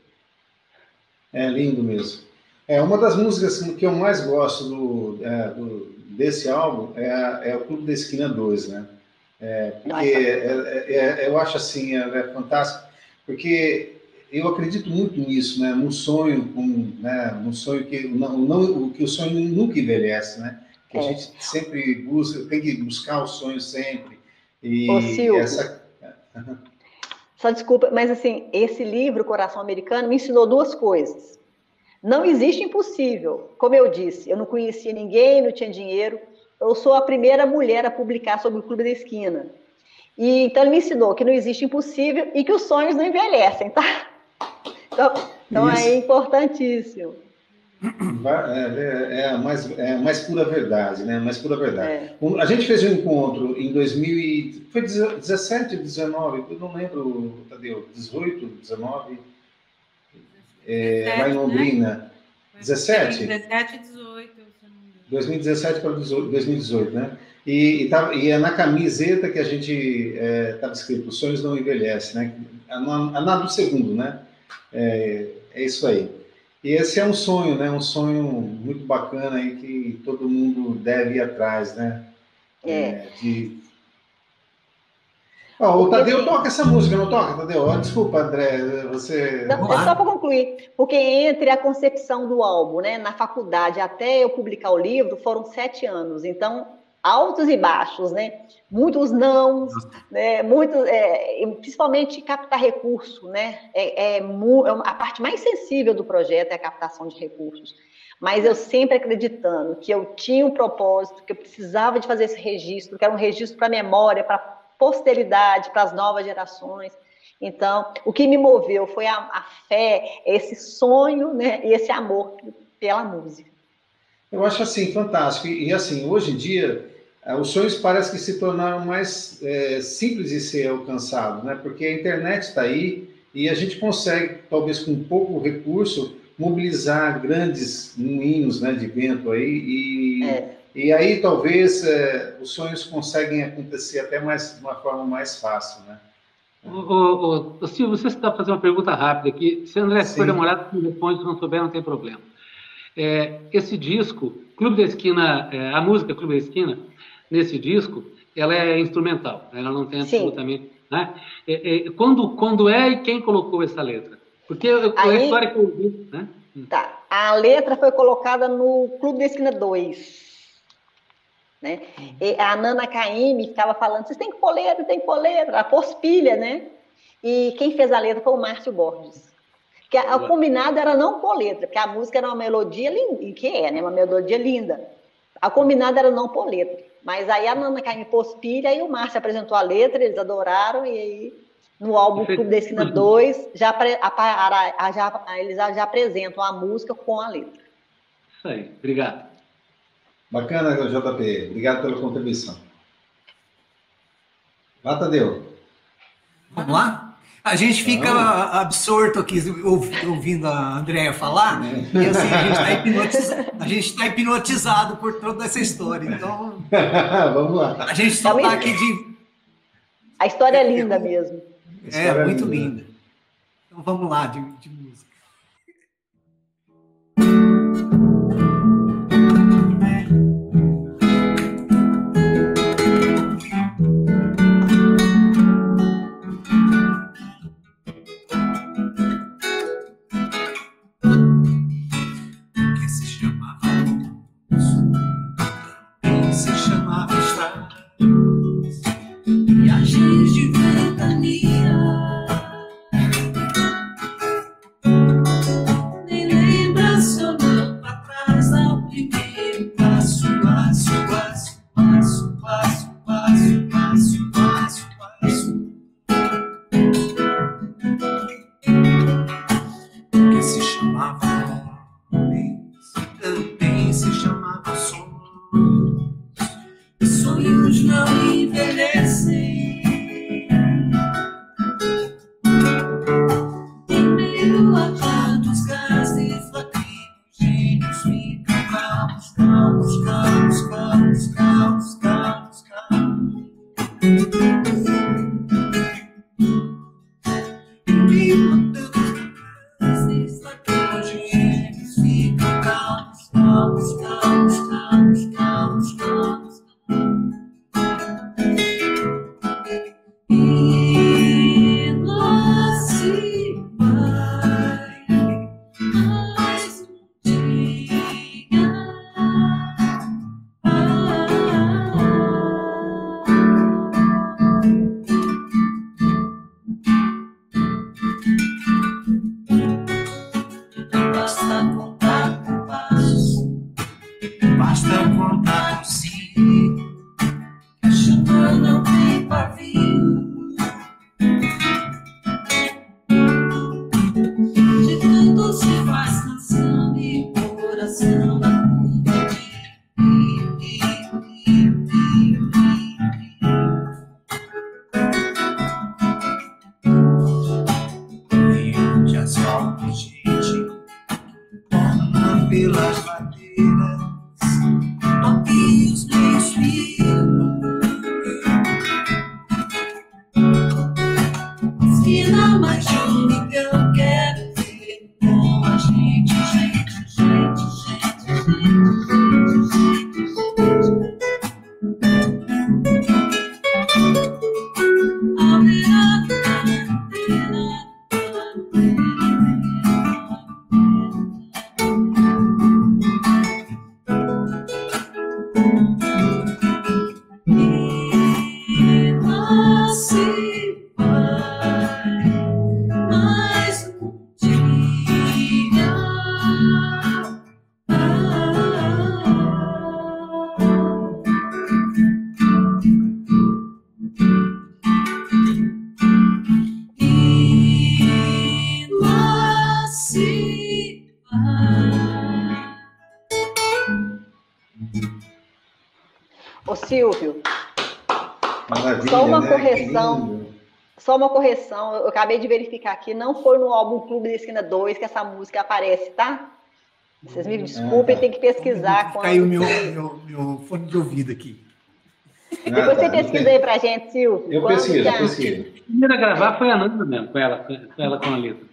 É lindo mesmo. É uma das músicas que eu mais gosto do, é, do- desse álbum é, é o Clube da Esquina 2, né? É, porque é- é- é- eu acho assim, é fantástico, porque eu acredito muito nisso, né? No sonho, com, né? No sonho que não, não, que o sonho nunca envelhece, né? Que a É. gente sempre busca, tem que buscar o sonho sempre. E Ô, Silvio. essa Só desculpa, mas assim, esse livro, Coração Americano, me ensinou duas coisas. Não existe impossível. Como eu disse, eu não conhecia ninguém, não tinha dinheiro. Eu sou a primeira mulher a publicar sobre o Clube da Esquina. E então ele me ensinou que não existe impossível e que os sonhos não envelhecem, tá? Então, então é importantíssimo. é, é- é a mais, é a mais pura verdade, né? A mais pura verdade. É. A gente fez um encontro em 2000 e... Foi 17, 19? Eu não lembro, Tadeu. 18, 19? É, lá em Londrina. 17? 17 e 18. se eu não me engano. 2017 para 18, 2018, né? E, e, tava- e é na camiseta que a gente estava escrito: Os sonhos não envelhecem, né? A na, a na do segundo, né? É, é isso aí. E esse é um sonho, né? Um sonho muito bacana aí que todo mundo deve ir atrás, né? É. de Ó, o Tadeu toca essa música, não toca, Tadeu? Ó, desculpa, André, você. Não, é só para concluir, porque entre a concepção do álbum, né, na faculdade até eu publicar o livro, foram sete anos. Então, altos e baixos, né? Muitos não, né? Muitos, é, principalmente captar recurso, né? É, é, é, a parte mais sensível do projeto é a captação de recursos. Mas eu sempre acreditando que eu tinha um propósito, que eu precisava de fazer esse registro, que era um registro para a memória, para posteridade, para as novas gerações. Então, o que me moveu foi a, a fé, esse sonho né, e esse amor pela música. Eu acho assim, fantástico. E, assim, hoje em dia, os sonhos parecem que se tornaram mais é, simples de ser alcançados, né? Porque a internet está aí e a gente consegue, talvez com pouco recurso, mobilizar grandes moinhos né, de vento aí e é. E aí talvez é, os sonhos conseguem acontecer até mais de uma forma mais fácil, né? Ô, ô, Silvio, você está fazendo uma pergunta rápida aqui. Se André for demorar, se responde, se não souber, não tem problema. É, esse disco, Clube da Esquina, é, a música Clube da Esquina, nesse disco, ela é instrumental, ela não tem absolutamente. Né? É, é, quando, quando é e quem colocou essa letra? Porque Aí, a história que eu ouvi. Né? Tá. A letra foi colocada no Clube da Esquina 2. Né? E a Nana Caymmi ficava falando, vocês têm que pôr letra, tem que pôr letra, a pospilha, né? E quem fez a letra foi o Márcio Borges. Que a, a combinada era não pôr letra, porque a música era uma melodia linda, que é, né? Uma melodia linda. A combinada era não pôr letra. Mas aí a Nana Caymmi pôs pilha e o Márcio apresentou a letra, eles adoraram, e aí no álbum Clube da Esquina 2, já, já, eles já apresentam a música com a letra. Isso aí, obrigado. Bacana, JP. Obrigado pela contribuição. Vá, Tadeu. Vamos lá? A gente fica ah. absorto aqui ouvindo a Andréia falar, é. e assim, a gente está hipnotizado, tá hipnotizado por toda essa história. Então, vamos lá. A gente só está aqui de. A história é linda mesmo. É, muito linda. linda. Então vamos lá, de, de música. Só uma correção, eu acabei de verificar aqui, não foi no álbum Clube da Esquina 2 que essa música aparece, tá? Vocês me desculpem, Ah, tá. tem que pesquisar. quando Caiu meu, meu, meu fone de ouvido aqui. Ah, Depois tá, você pesquisa aí pra gente, Silvio. Eu pesquiso, eu a- pesquiso. A primeira a gravar foi a Nanda mesmo, com ela, com ela com a letra.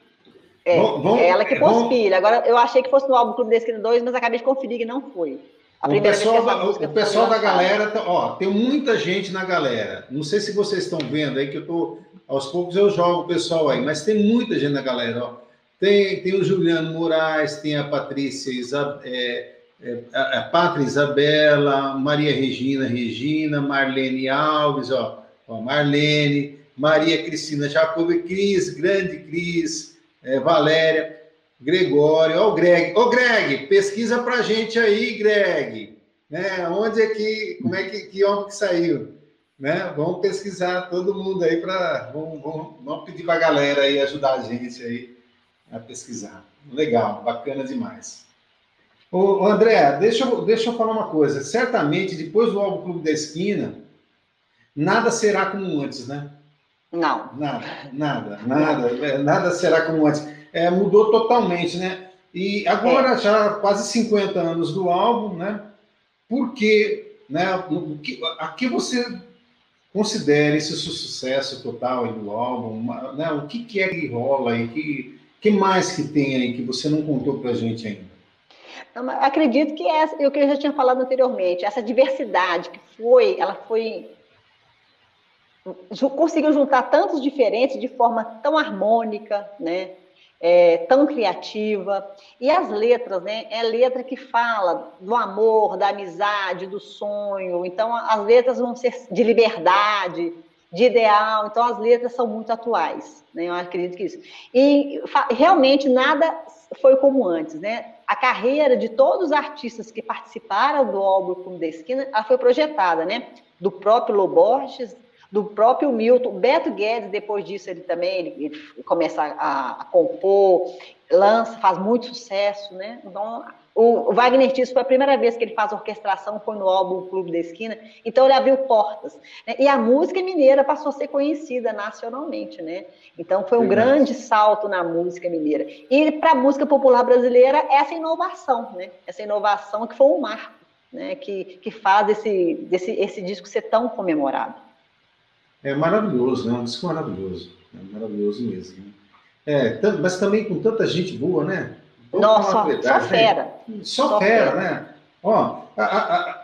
É, Vamos- vamos- é ela que pôs pilha. Agora, eu achei que fosse no álbum Clube da Esquina 2, mas acabei de conferir que não foi. A O pessoal, da, o pessoal da galera, tá- ó, tem muita gente na galera. Não sei se vocês estão vendo aí, que eu tô, aos poucos eu jogo o pessoal aí, mas tem muita gente na galera, ó. Tem, tem o Juliano Moraes, tem a Patrícia Isa, é, é, a, a Pátria Isabela, Maria Regina Regina, Marlene Alves, ó, ó, Marlene, Maria Cristina Jacob, Cris, grande Cris, é, Valéria, Gregório, ó o Greg. Ô, Greg, pesquisa pra gente aí, Greg. Né? Onde é que, como é que, que homem que saiu? Né? Vamos pesquisar todo mundo aí para, vamos, vamos, vamos pedir pra galera aí ajudar a gente aí a pesquisar. Legal, bacana demais. Ô, André, deixa eu, deixa eu falar uma coisa. Certamente, depois do álbum Clube da Esquina, nada será como antes, né? Não. Nada, nada, nada, é, nada será como antes. É, mudou totalmente, né? E agora, já quase 50 anos do álbum, né? Por que, né? O que, a que você considera esse su- sucesso total aí do álbum? Uma- Né? O que, que é que rola aí? Que, que mais que tem aí que você não contou pra gente ainda? Acredito que essa, o que eu já tinha falado anteriormente, essa diversidade que foi, ela foi conseguiu juntar tantos diferentes de forma tão harmônica, né? É, tão criativa. E as letras, né? É letra que fala do amor, da amizade, do sonho. Então, as letras vão ser de liberdade, de ideal. Então, as letras são muito atuais, né? Eu acredito que isso. E realmente nada foi como antes, né? A carreira de todos os artistas que participaram do álbum Clube da Esquina, ela foi projetada, né? Do próprio Loborges, do próprio Milton, o Beto Guedes, depois disso, ele também ele, ele começa a, a compor, lança, faz muito sucesso, né? Então, o, o Wagner Tiso foi a primeira vez que ele faz orquestração, foi no álbum Clube da Esquina, então ele abriu portas. né? E a música mineira passou a ser conhecida nacionalmente, né? Então foi um Verdade. grande salto na música mineira. E para a música popular brasileira, essa inovação, né? Essa inovação que foi um marco, né? Que, que faz esse, desse, esse disco ser tão comemorado. É maravilhoso, né? Um disco maravilhoso. É maravilhoso mesmo. né? É, mas também com tanta gente boa, né? Vamos Nossa, só verdade, fera. Só, Só fera, fera. né? Ó, a, a- a-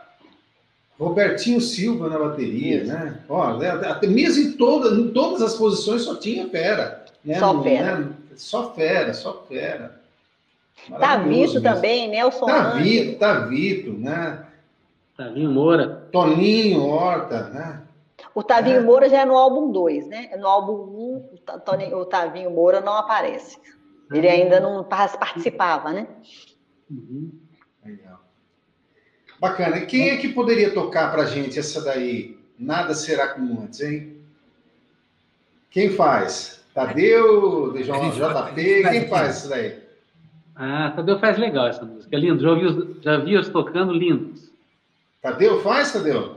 Robertinho Silva na bateria, Isso. né? Ó, né, até mesmo em, toda, em todas as posições só tinha fera. Né? Só fera. né? Só fera, só fera. Tavito também, Nelson. Tavito, Tavito, né? Tavinho Moura. Toninho Horta, né? O Tavinho É. Moura já é no álbum 2, né? No álbum 1, um, o Tavinho Moura não aparece. Ele ainda não par- participava, né? Uhum. Legal. Bacana. Quem é que poderia tocar pra gente essa daí? Nada será como antes, hein? Quem faz? Tadeu, DJ, JP, quem faz isso daí? Ah, Tadeu faz legal essa música. É lindo. Já vi, os- já vi os tocando lindos. Tadeu faz, Tadeu?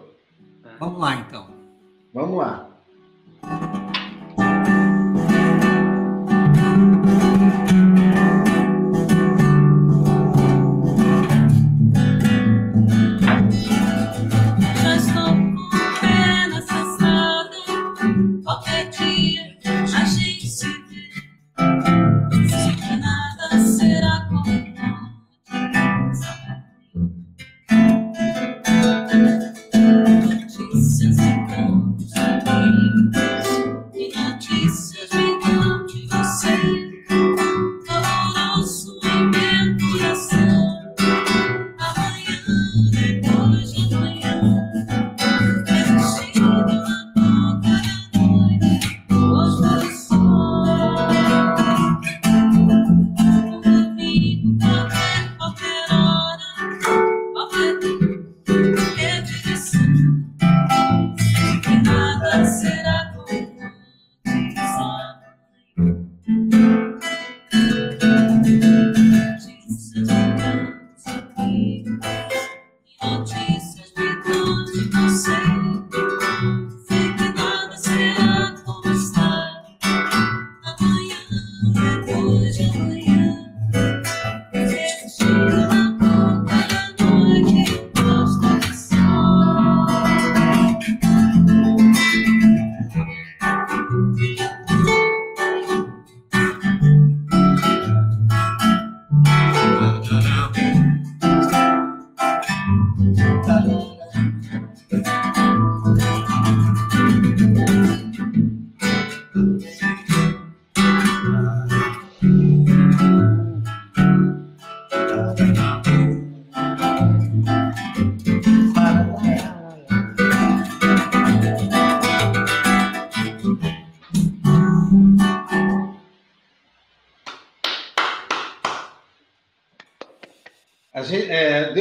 Vamos lá, então. Vamos lá.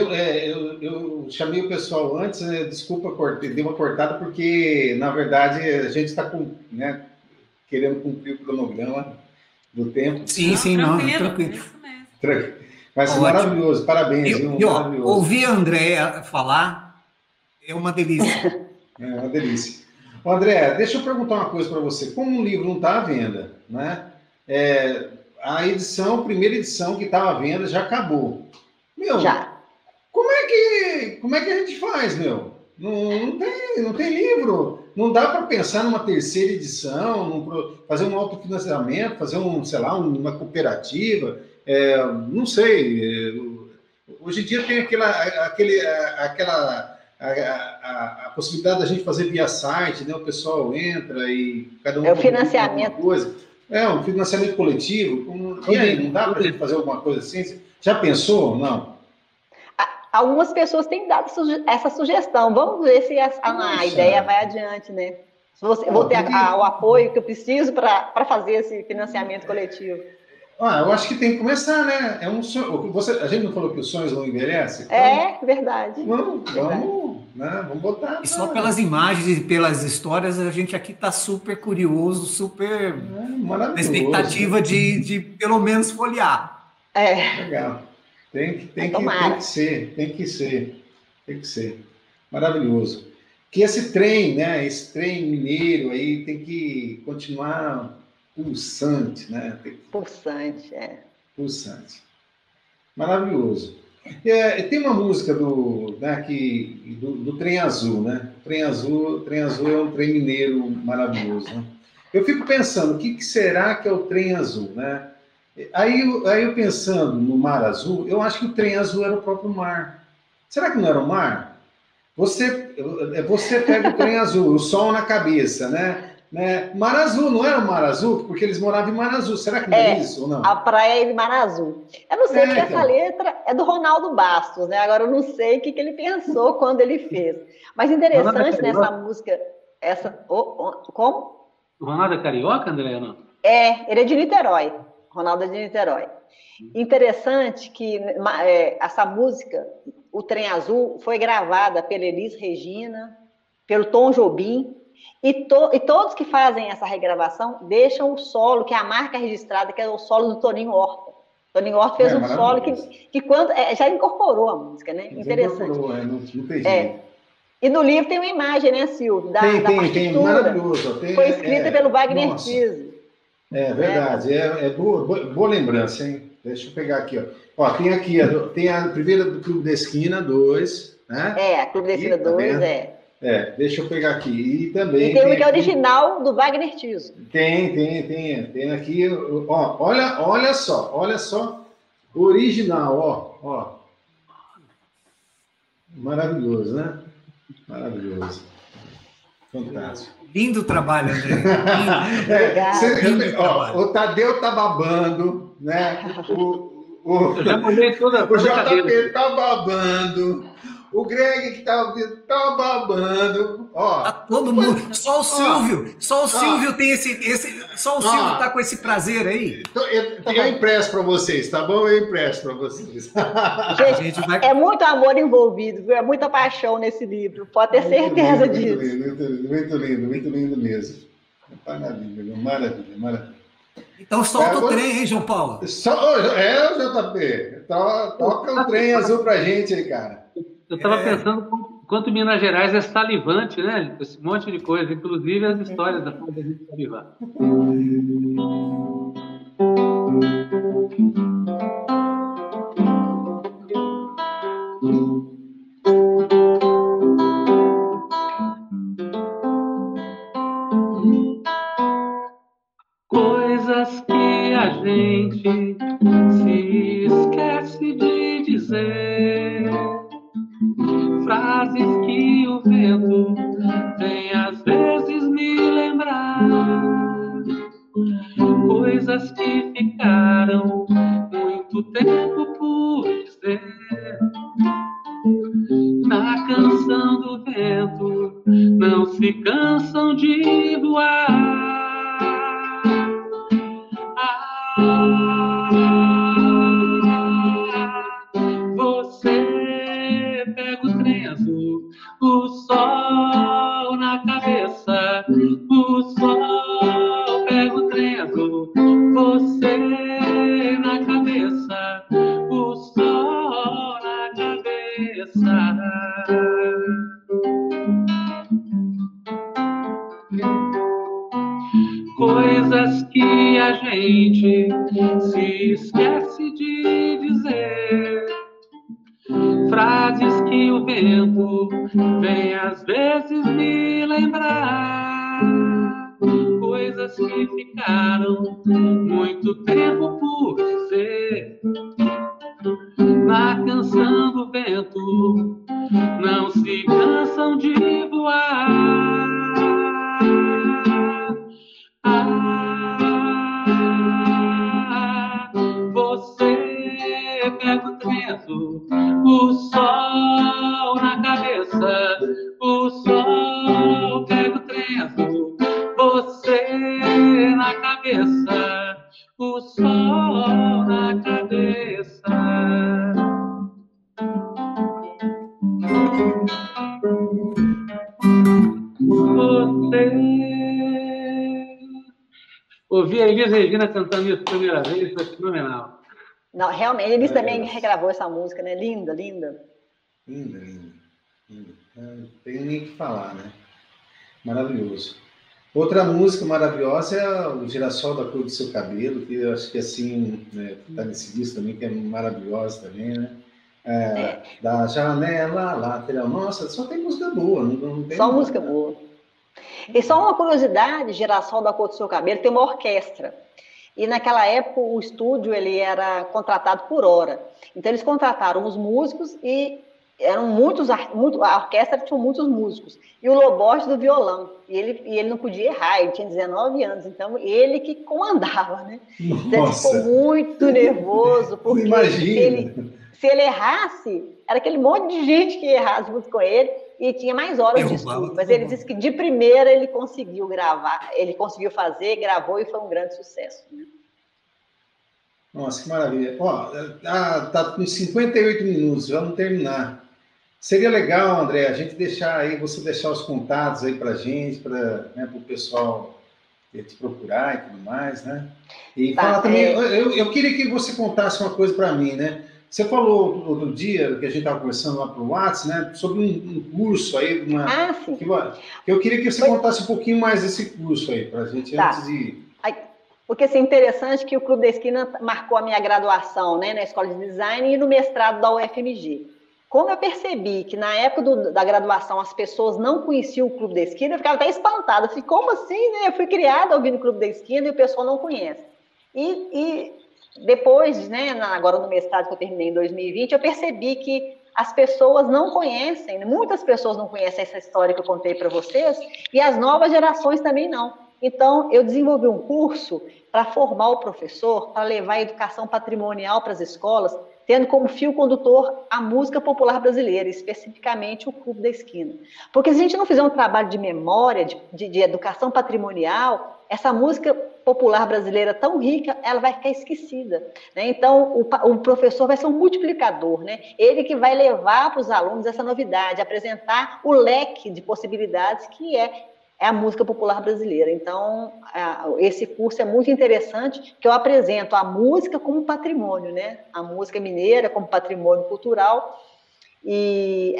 Deu, é, eu, eu chamei o pessoal antes, né, desculpa, cortei, dei uma cortada, porque, na verdade, a gente está né, querendo cumprir o cronograma do tempo. Sim, sim, não, tranquilo, tranquilo. Isso mesmo. Tranquilo. Vai ser Ótimo. maravilhoso, parabéns, viu? Eu, eu, maravilhoso. ouvir a Andréa falar é uma delícia. É uma delícia. Ô, André, deixa eu perguntar uma coisa para você. Como o livro não está à venda, né? é, a edição, a primeira edição que estava à venda já acabou. Meu, Já. Como é que a gente faz, meu? Não, não tem, não tem livro. Não dá para pensar numa terceira edição, num fazer um autofinanciamento, fazer um, sei lá, um- uma cooperativa. é, não sei. é, hoje em dia tem aquela, aquele, aquela a, a- a possibilidade da gente fazer via site, né? O pessoal entra e cada um É o financiamento. alguma coisa. É um financiamento coletivo. Como- E aí, não dá para a gente fazer alguma coisa assim? Já pensou? Não. Algumas pessoas têm dado suge- essa sugestão. Vamos ver se a, a- a Nossa. ideia vai adiante, né? Se você, eu vou ter a- a- o apoio que eu preciso para fazer esse financiamento coletivo. Ah, eu acho que tem que começar, né? É um sonho. Você, a gente não falou que os sonhos não envelhecem? Então, É, verdade. Vamos, vamos, né? Vamos botar. E só pelas imagens e pelas histórias, a gente aqui está super curioso, super É, na expectativa de, de pelo menos folhear. É, Legal. Tem que, tem, que, tem que ser, tem que ser, tem que ser. Maravilhoso. Que esse trem, né? Esse trem mineiro aí tem que continuar pulsante, né? Que pulsante. É. Pulsante. Maravilhoso. É, tem uma música do, né, que, do, do Trem Azul, né? O Trem Azul, Trem Azul é um trem mineiro maravilhoso, né? Eu fico pensando, o que, que será que é o Trem Azul, né? Aí, eu- aí eu pensando no Mar Azul, eu acho que o Trem Azul era o próprio mar. Será que não era o mar? Você, você pega o Trem Azul, o sol na cabeça, né? né? Mar Azul, não era o Mar Azul? Porque eles moravam em Mar Azul. Será que não é, É, isso ou não? A praia de Mar Azul. Eu não sei É, porque então. essa letra é do Ronaldo Bastos, né? Agora eu não sei o que, que ele pensou quando ele fez. Mas interessante Ronaldo é nessa música, essa. ô, ô, como? O Ronaldo é carioca, André, não? É, ele é de Niterói. Ronaldo é de Niterói. Interessante que é, essa música, O Trem Azul, foi gravada pela Elis Regina, pelo Tom Jobim, e, to- e todos que fazem essa regravação deixam o solo, que é a marca registrada, que é o solo do Toninho Horta. Toninho Horta fez É, um solo que, que quando, é, já incorporou a música, né? Mas Interessante. é, não, não tem jeito. É. E no livro tem uma imagem, né, Silvio? Da, tem, da tem, tem, partitura. maravilhoso. Tem, Foi escrita é, pelo Wagner nossa, Tiso. É verdade, é, é boa, boa, lembrança, hein? Deixa eu pegar aqui, ó. Ó, tem aqui, a tem a primeira do Clube da Esquina, 2, né? É, Clube da Esquina Ih, tá 2, vendo? é. É, deixa eu pegar aqui. E também E tem uma que é original do Wagner Tiso. Tem, tem, tem. Tem aqui, ó, olha, olha só, olha só. Original, ó, ó. Maravilhoso, né? Maravilhoso. Fantástico. Lindo trabalho, André. Lindo. É, Obrigada. cê- ó, o Tadeu tá babando, né? O, o, Eu já molhei toda, o. JP tá babando. O Greg que tá ouvindo tá babando. Ó, Tá todo mundo. Só o Silvio. Só o Silvio tem esse. esse só o Silvio Ah. tá com esse prazer aí. então, eu, eu empresto para vocês, tá bom? Eu empresto para vocês. Gente, gente vai. é muito amor envolvido, viu? É muita paixão nesse livro. Pode ter Muito certeza lindo, disso. Muito lindo, muito lindo, muito lindo, muito lindo mesmo. Maravilha, maravilha, maravilha. Então solta É, o trem, hein, João Paulo? Só, é, JP, to- toca o trem azul pra gente aí, cara. Eu estava É. pensando quanto- quanto Minas Gerais é salivante, né? Esse monte de coisa, inclusive as histórias da forma da gente salivar. vento vem às vezes me lembrar. Coisas que ficaram muito tempo por dizer. Na canção do vento não se cansam de voar. Ah, sol na cabeça, o sol pega o trevo, você na cabeça, o sol na cabeça. Coisas que a gente Regina cantando isso pela primeira vez, foi fenomenal. Não, realmente, eles também Maravilhoso. regravou essa música, né? Linda, linda. Linda, linda. linda. Não tem nem o que falar, né? Maravilhoso. Outra música maravilhosa é o Girassol da Cor do Seu Cabelo, que eu acho que assim, né, tá nesse disco também, que é maravilhosa também, né? É, Da janela lateral. Nossa, só tem música boa, não, não tem. Só música boa. E só uma curiosidade, Girassol da Cor do Seu Cabelo tem uma orquestra. E naquela época o estúdio ele era contratado por hora. Então eles contrataram os músicos e eram muitos, muito, a orquestra tinha muitos músicos. E o Lobote do violão. E ele, e ele não podia errar, ele tinha 19 anos, então ele que comandava, né? Então ele ficou Nossa, muito nervoso, porque se imagina. ele, se ele errasse, era aquele monte de gente que errar junto com ele e tinha mais horas de estudo. Mas ele disse que de primeira ele conseguiu gravar, ele conseguiu fazer, gravou e foi um grande sucesso. né? Nossa, que maravilha. Ó, tá, tá com 58 minutos, vamos terminar. Seria legal, André, a gente deixar aí, você deixar os contatos aí pra gente, para né, o pessoal te procurar e tudo mais, né? E Tá, falar também, é. eu, eu queria que você contasse uma coisa para mim, né? Você falou outro, dia, que a gente estava conversando lá pro WhatsApp, né? Sobre um, um curso aí, uma, Ah, sim. que, eu queria que você Foi- contasse um pouquinho mais desse curso aí, pra gente, Tá. antes de... Porque assim, interessante que o Clube da Esquina marcou a minha graduação né, na Escola de Design e no mestrado da UFMG. Como eu percebi que na época do- da graduação as pessoas não conheciam o Clube da Esquina, eu ficava até espantada. Eu falei, como assim, né? Eu fui criada ouvindo o Clube da Esquina e o pessoal não conhece. E, e depois, né, agora no mestrado que eu terminei em 2020, eu percebi que as pessoas não conhecem, muitas pessoas não conhecem essa história que eu contei para vocês, e as novas gerações também não. Então, eu desenvolvi um curso para formar o professor, para levar a educação patrimonial para as escolas, tendo como fio condutor a música popular brasileira, especificamente o Clube da Esquina. Porque se a gente não fizer um trabalho de memória, de, de- de educação patrimonial, essa música popular brasileira tão rica, ela vai ficar esquecida. né? Então, o, o professor vai ser um multiplicador, né? ele que vai levar para os alunos essa novidade, apresentar o leque de possibilidades que é é a música popular brasileira. Então, a- esse curso é muito interessante, que eu apresento a música como patrimônio, né? A música mineira como patrimônio cultural e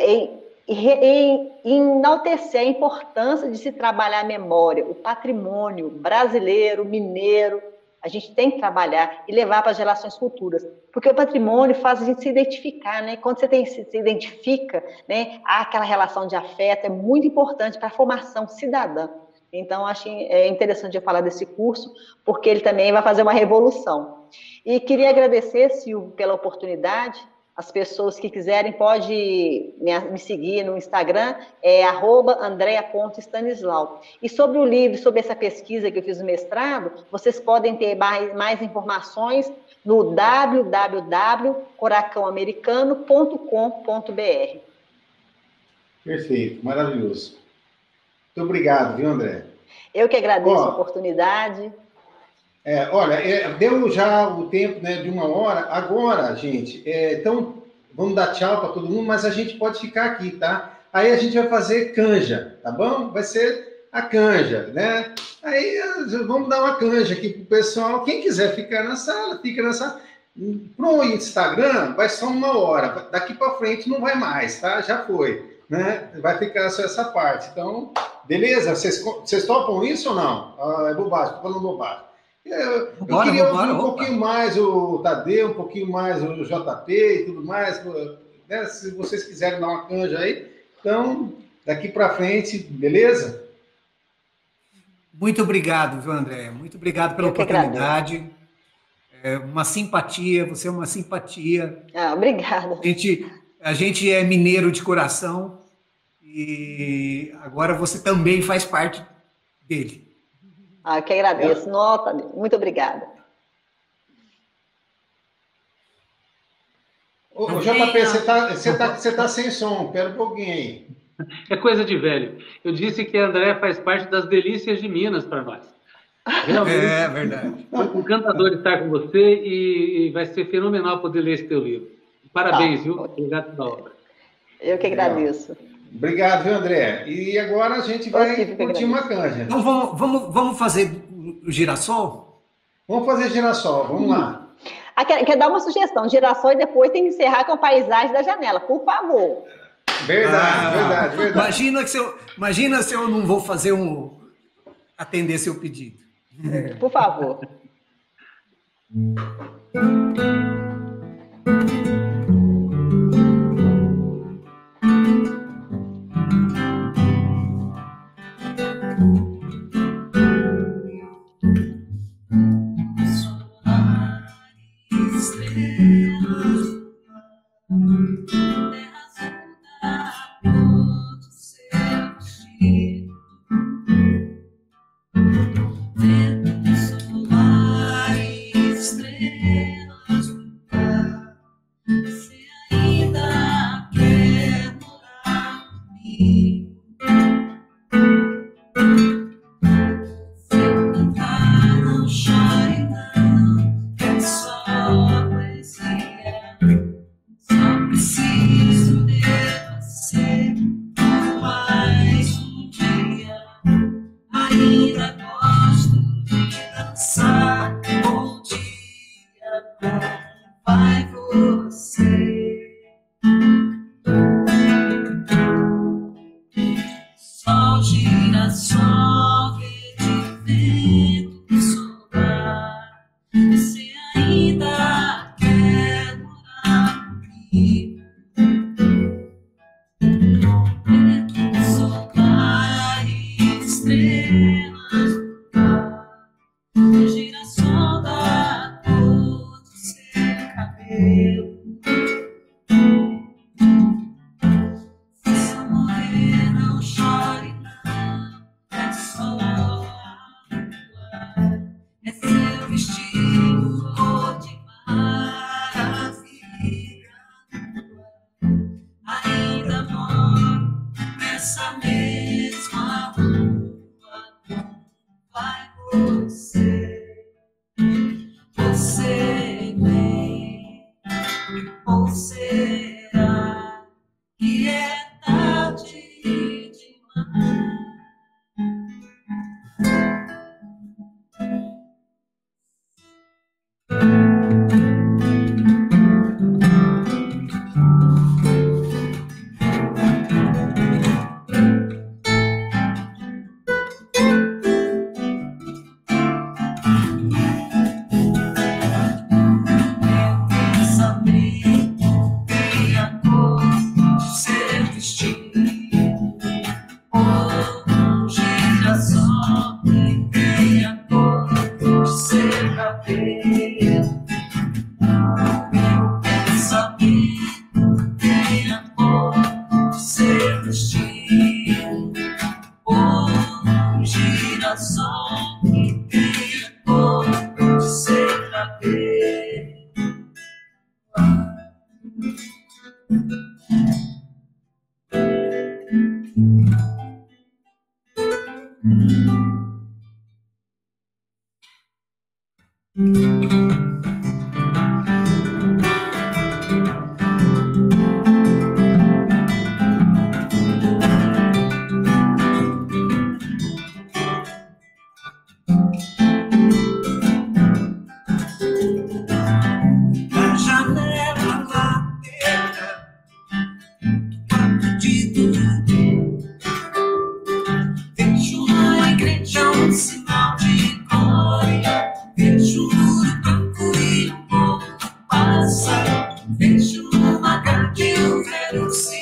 enaltecer a importância de se trabalhar a memória, o patrimônio brasileiro, mineiro. A gente tem que trabalhar e levar para as gerações futuras, porque o patrimônio faz a gente se identificar, né? Quando você tem- se se identifica, né, há aquela relação de afeto, é muito importante para a formação cidadã. Então, acho é interessante eu falar desse curso, porque ele também vai fazer uma revolução. E queria agradecer, Silvio, pela oportunidade. As pessoas que quiserem podem me, me seguir no Instagram, é arroba andrea.stanislau. E sobre o livro, sobre essa pesquisa que eu fiz no mestrado, vocês podem ter mais, mais informações no www.coracãoamericano.com.br. Perfeito, maravilhoso. Muito obrigado, viu, André? Eu que agradeço Ó. a oportunidade. É, olha, é, deu já o tempo né, de uma hora. Agora, gente, é, então vamos dar tchau para todo mundo, mas a gente pode ficar aqui, tá? Aí a gente vai fazer canja, tá bom? Vai ser a canja, né? Aí a vamos dar uma canja aqui pro pessoal. Quem quiser ficar na sala, fica na sala. Pro Instagram vai só uma hora. Daqui para frente não vai mais, tá? Já foi, né? Vai ficar só essa parte. Então, beleza? Vocês, topam isso ou não? Ah, é bobagem, tô falando bobagem. Eu, eu Vambora, queria ouvir um opa. pouquinho mais o Tadeu, um pouquinho mais o JP e tudo mais. né? Se vocês quiserem dar uma canja aí, então daqui para frente, beleza? Muito obrigado, viu, André? Muito obrigado pela Eu oportunidade. É uma simpatia, você é uma simpatia. Ah, obrigada. A gente, a gente é mineiro de coração e agora você também faz parte dele. Ah, eu que agradeço. Nota, muito obrigada. Ô, JP, você tá, você, tá, você tá sem som, pera um pouquinho aí. É coisa de velho. Eu disse que a André faz parte das delícias de Minas para nós. Realmente, É verdade. foi um encantador estar com você e, e vai ser fenomenal poder ler esse teu livro. Parabéns, Tá. viu? Obrigado pela obra. Eu que agradeço. Obrigado, viu, André? E agora a gente vai curtir uma canja. Então vamos, vamos, vamos fazer o girassol? Vamos fazer girassol, vamos lá. Ah, quer, quer dar uma sugestão? Girassol e depois tem que encerrar com a paisagem da janela, por favor. Verdade, Ah, verdade, verdade. Imagina, que se eu, imagina se eu não vou fazer um. atender seu pedido. Por favor. See.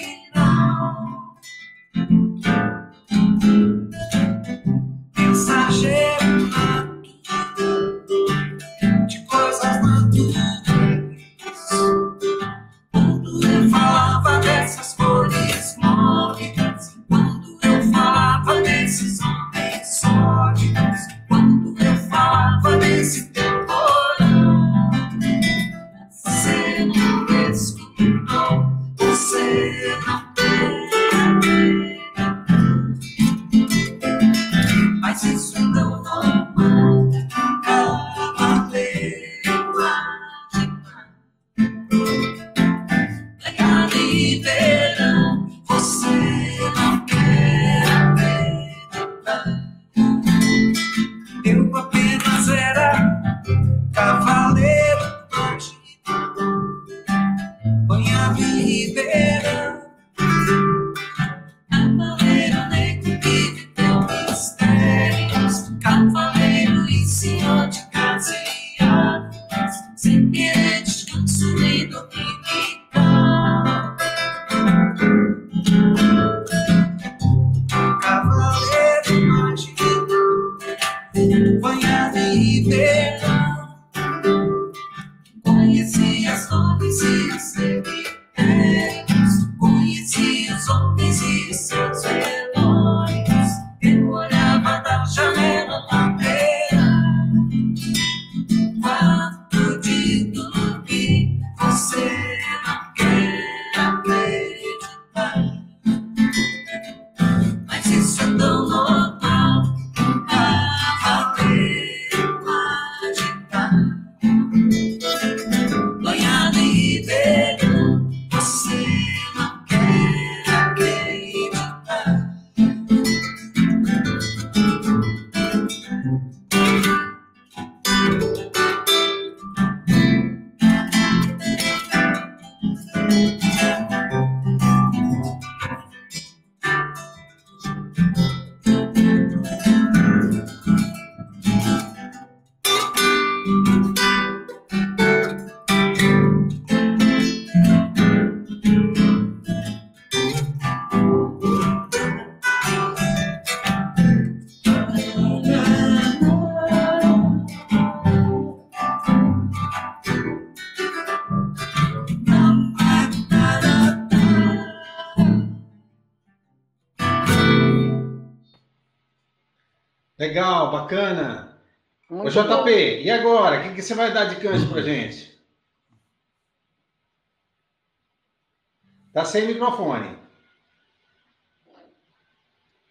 Legal, bacana. Ô, Muito JP, bom. e agora? O que, que você vai dar de canja pra gente? Tá sem microfone.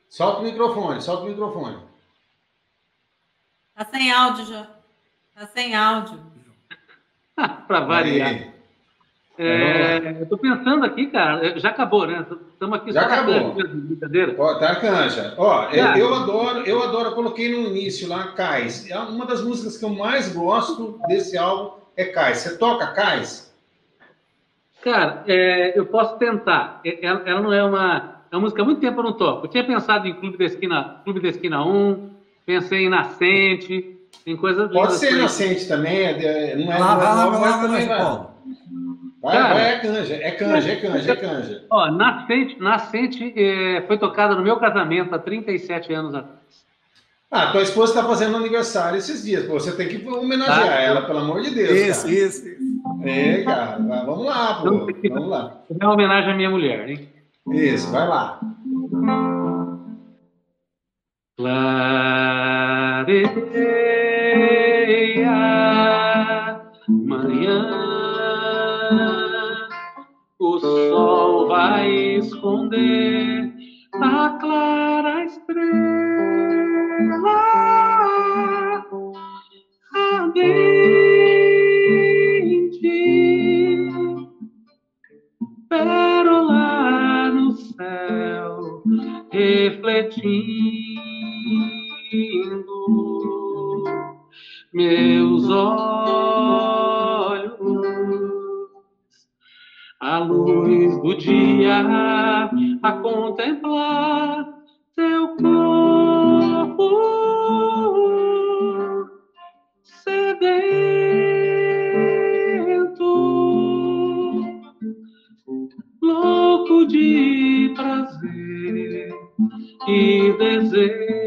Solta o microfone, solta o microfone. Tá sem áudio, já. Tá sem áudio. Para variar. É, eu tô pensando aqui, cara, já acabou, né? Estamos aqui Já só acabou. mesmo, brincadeira. Ó, tá canja. Ó, eu, Tá. eu adoro, eu adoro, eu coloquei no início lá, Cais. É Uma das músicas que eu mais gosto desse álbum é Cais. Você toca Cais? Cara, é, eu posso tentar. É- Ela, ela não é uma. É uma música há muito tempo eu não toco. Eu tinha pensado em Clube da Esquina, Clube da Esquina 1, pensei em Nascente, em coisas Pode ser aí. inocente também, é não é Lá, é lá, vai lá, mas vai lá, também João vai. Paulo. Vai, Cara. vai, é canja, é canja, é canja, é canja. Ó, Nascente, Nascente é, foi tocada no meu casamento há 37 anos atrás. Ah, tua esposa está fazendo aniversário esses dias. Pô, você tem que homenagear Tá. ela, pelo amor de Deus. Isso, cara. isso, isso. É, cara. Vamos lá, pô. Vamos lá. É uma homenagem à minha mulher, hein? Isso, vai lá. Clareia esconder. A clara estrela ardente, pérola no céu refletindo meus olhos a luz do dia a contemplar teu corpo sedento louco de prazer e desejos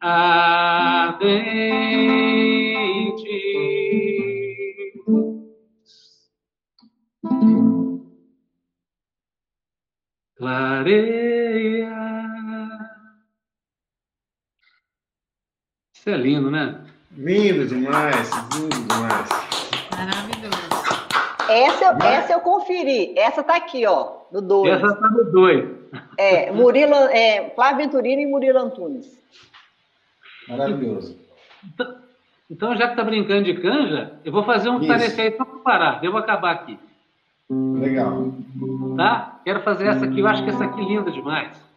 ardentes. Clareia. Isso é lindo, né? Lindo demais, lindo demais. Maravilhoso. Essa, eu- essa eu conferi. Essa tá aqui, ó, no 2. Essa tá no 2. É, Murilo, é, Flávio Venturino e Murilo Antunes. Maravilhoso. Então, já que tá brincando de canja, eu vou fazer um nesse aí só para parar. Devo acabar aqui, Legal. tá? Quero fazer essa aqui. Eu acho que essa aqui é linda demais.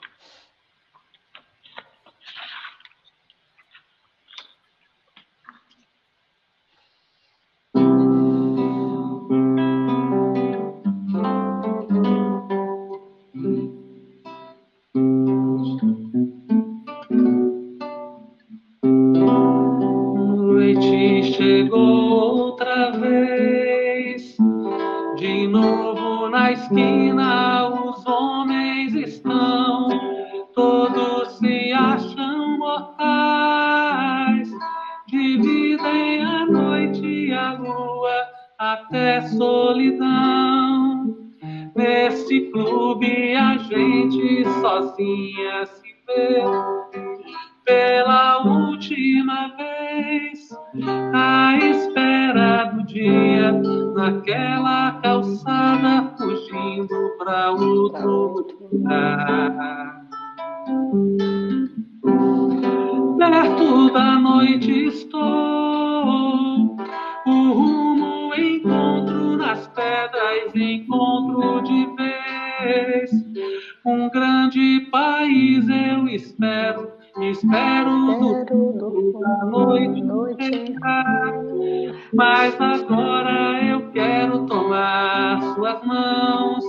Gente sozinha se vê pela última vez, à espera do dia, naquela calçada, fugindo para outro lugar. Perto da noite estou, o rumo encontro nas pedras, encontro de vez. Um grande país eu espero, espero do da noite chegar. Mas agora eu quero tomar suas mãos,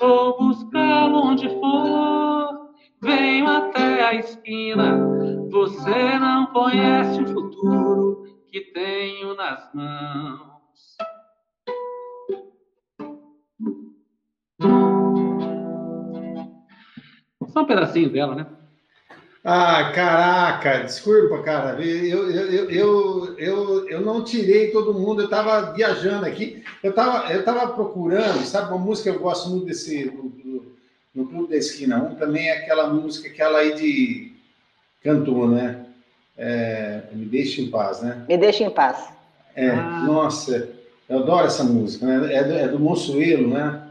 vou buscá-lo onde for. Venho até a esquina, você não conhece o futuro que tenho nas mãos. Só um pedacinho dela, né? Ah, caraca, desculpa, cara. Eu, eu, eu, eu, eu, eu não tirei todo mundo, eu estava viajando aqui. Eu estava eu tava procurando, sabe, uma música que eu gosto muito desse, do, do, no Clube da Esquina 1, também é aquela música que ela aí de cantou, né? É, Me Deixe em Paz, né? Me deixa em paz. É, Ah. nossa, eu adoro essa música, né? É do, é do Monsuelo, né?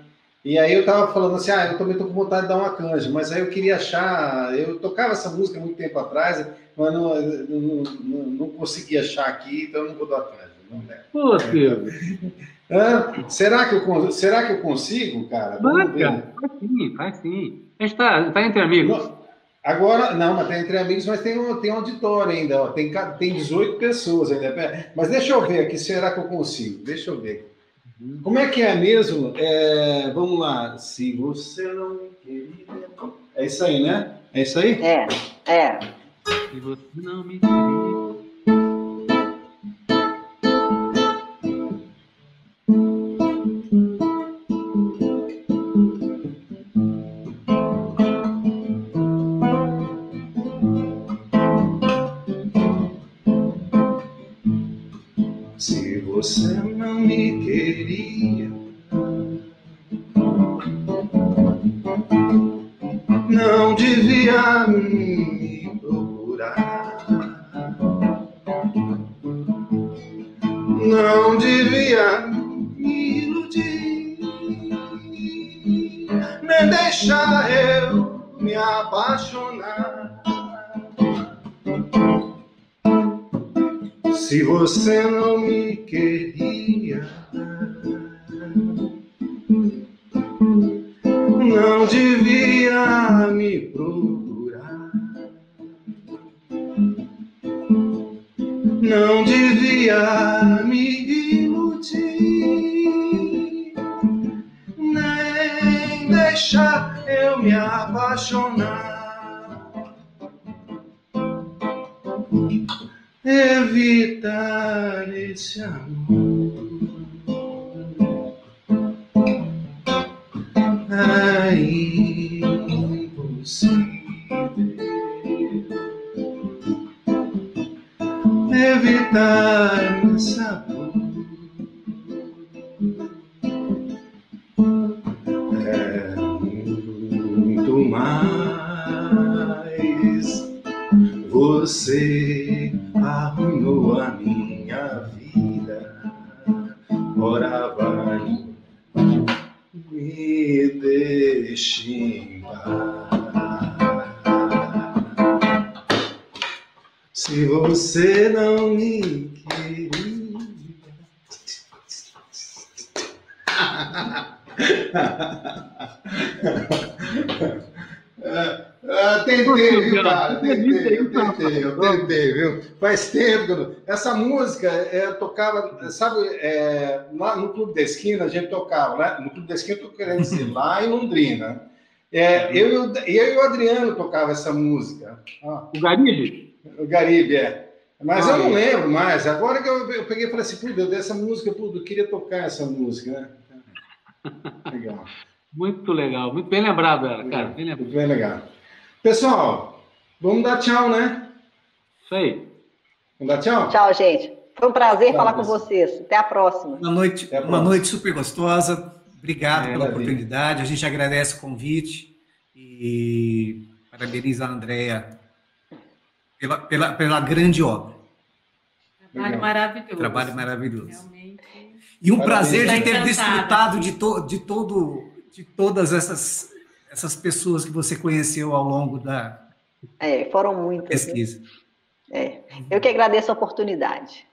E aí eu tava falando assim, ah, eu também tô com vontade de dar uma canja, mas aí eu queria achar, eu tocava essa música muito tempo atrás, mas não, não, não, não consegui achar aqui, então eu não vou dar canja. Não, né? Pô, Silvio, Ah, será, que eu, será que eu consigo, cara? Cara, vai sim, vai sim. A gente tá, tá entre amigos. Não, Agora, não, mas tem entre amigos, mas tem um, tem um auditório ainda, ó, tem, tem 18 pessoas ainda. Mas deixa eu ver aqui, será que eu consigo? Deixa eu ver. Como é que é mesmo? É, vamos lá. Se você não me queria. É isso aí, né? É isso aí? É, é. Se você não me queria. Apaixonar. Se você não me queria, mais. Você tentei, viu, cara? Tentei, eu tentei, eu tentei, viu? Faz tempo eu. Essa música, é, eu tocava, sabe, é, lá no Clube da Esquina, a gente tocava, né? No Clube da Esquina, eu tô querendo dizer, lá em Londrina. É, eu, e o- eu e o Adriano tocava essa música. Ó, O Garibe? o Garibe, é. Mas Ah, eu não é. lembro mais. Agora que eu, eu peguei e falei assim, puta, eu dei essa música, puta, eu queria tocar essa música, né? Legal. Muito legal, muito bem lembrado ela, cara. Bem lembrado. Muito bem legal. Pessoal, vamos dar tchau, né? Isso aí. Vamos dar tchau? Tchau, gente. Foi um prazer Tchau, falar com pessoal. vocês. Até a próxima. Uma noite, Até a uma próxima. noite super gostosa. Obrigado É, pela oportunidade. A gente agradece o convite e parabeniza a Andrea pela, pela, pela grande obra. Trabalho maravilhoso. Trabalho maravilhoso. Realmente. E um Parabéns. prazer de Tô ter desfrutado de, to, de, todo, de todas essas, essas pessoas que você conheceu ao longo da É, foram muitas. né? pesquisa. É. Eu que agradeço a oportunidade.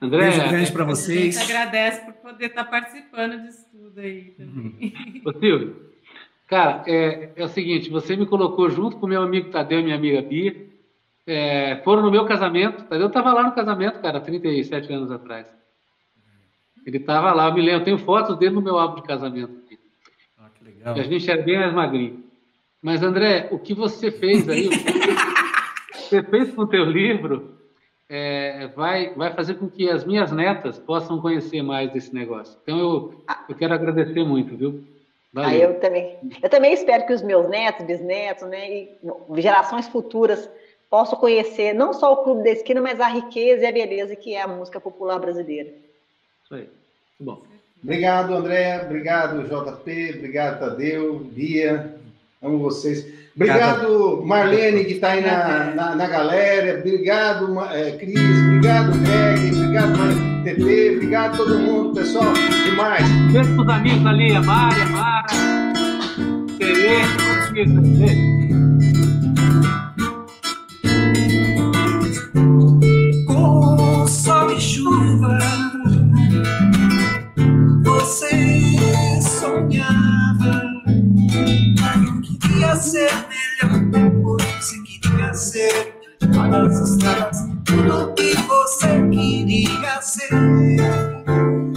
André, Beijo grande para A vocês. gente agradece por poder estar participando disso tudo aí também. Ô, Silvio, cara, é, é o seguinte, você me colocou junto com meu amigo Tadeu e minha amiga Bia, é, foram no meu casamento, Tadeu estava lá no casamento, cara, 37 anos atrás. Ele estava lá, eu me lembro, eu tenho fotos dele no meu álbum de casamento. Ah, que legal. E a gente era bem mais magrinho. Mas, André, o que você fez aí, o que você fez com o teu livro, é, vai, vai fazer com que as minhas netas possam conhecer mais desse negócio. Então, eu, eu quero agradecer muito, viu? Valeu. Aí eu também, eu também espero que os meus netos, bisnetos, né, e gerações futuras possam conhecer não só o Clube da Esquina, mas a riqueza e a beleza que é a música popular brasileira. Isso aí. Muito bom. Obrigado, André. Obrigado, JP. Obrigado, Tadeu, Bia. Amo vocês. Obrigado, Marlene, que está aí na, na, na galera. Obrigado, eh, Cris. Obrigado, Greg. Obrigado, TT. Obrigado a todo mundo, pessoal. Demais. Beijo pros amigos ali, a Mari, a Mara, Tereza, estrelas, tudo que você queria ser.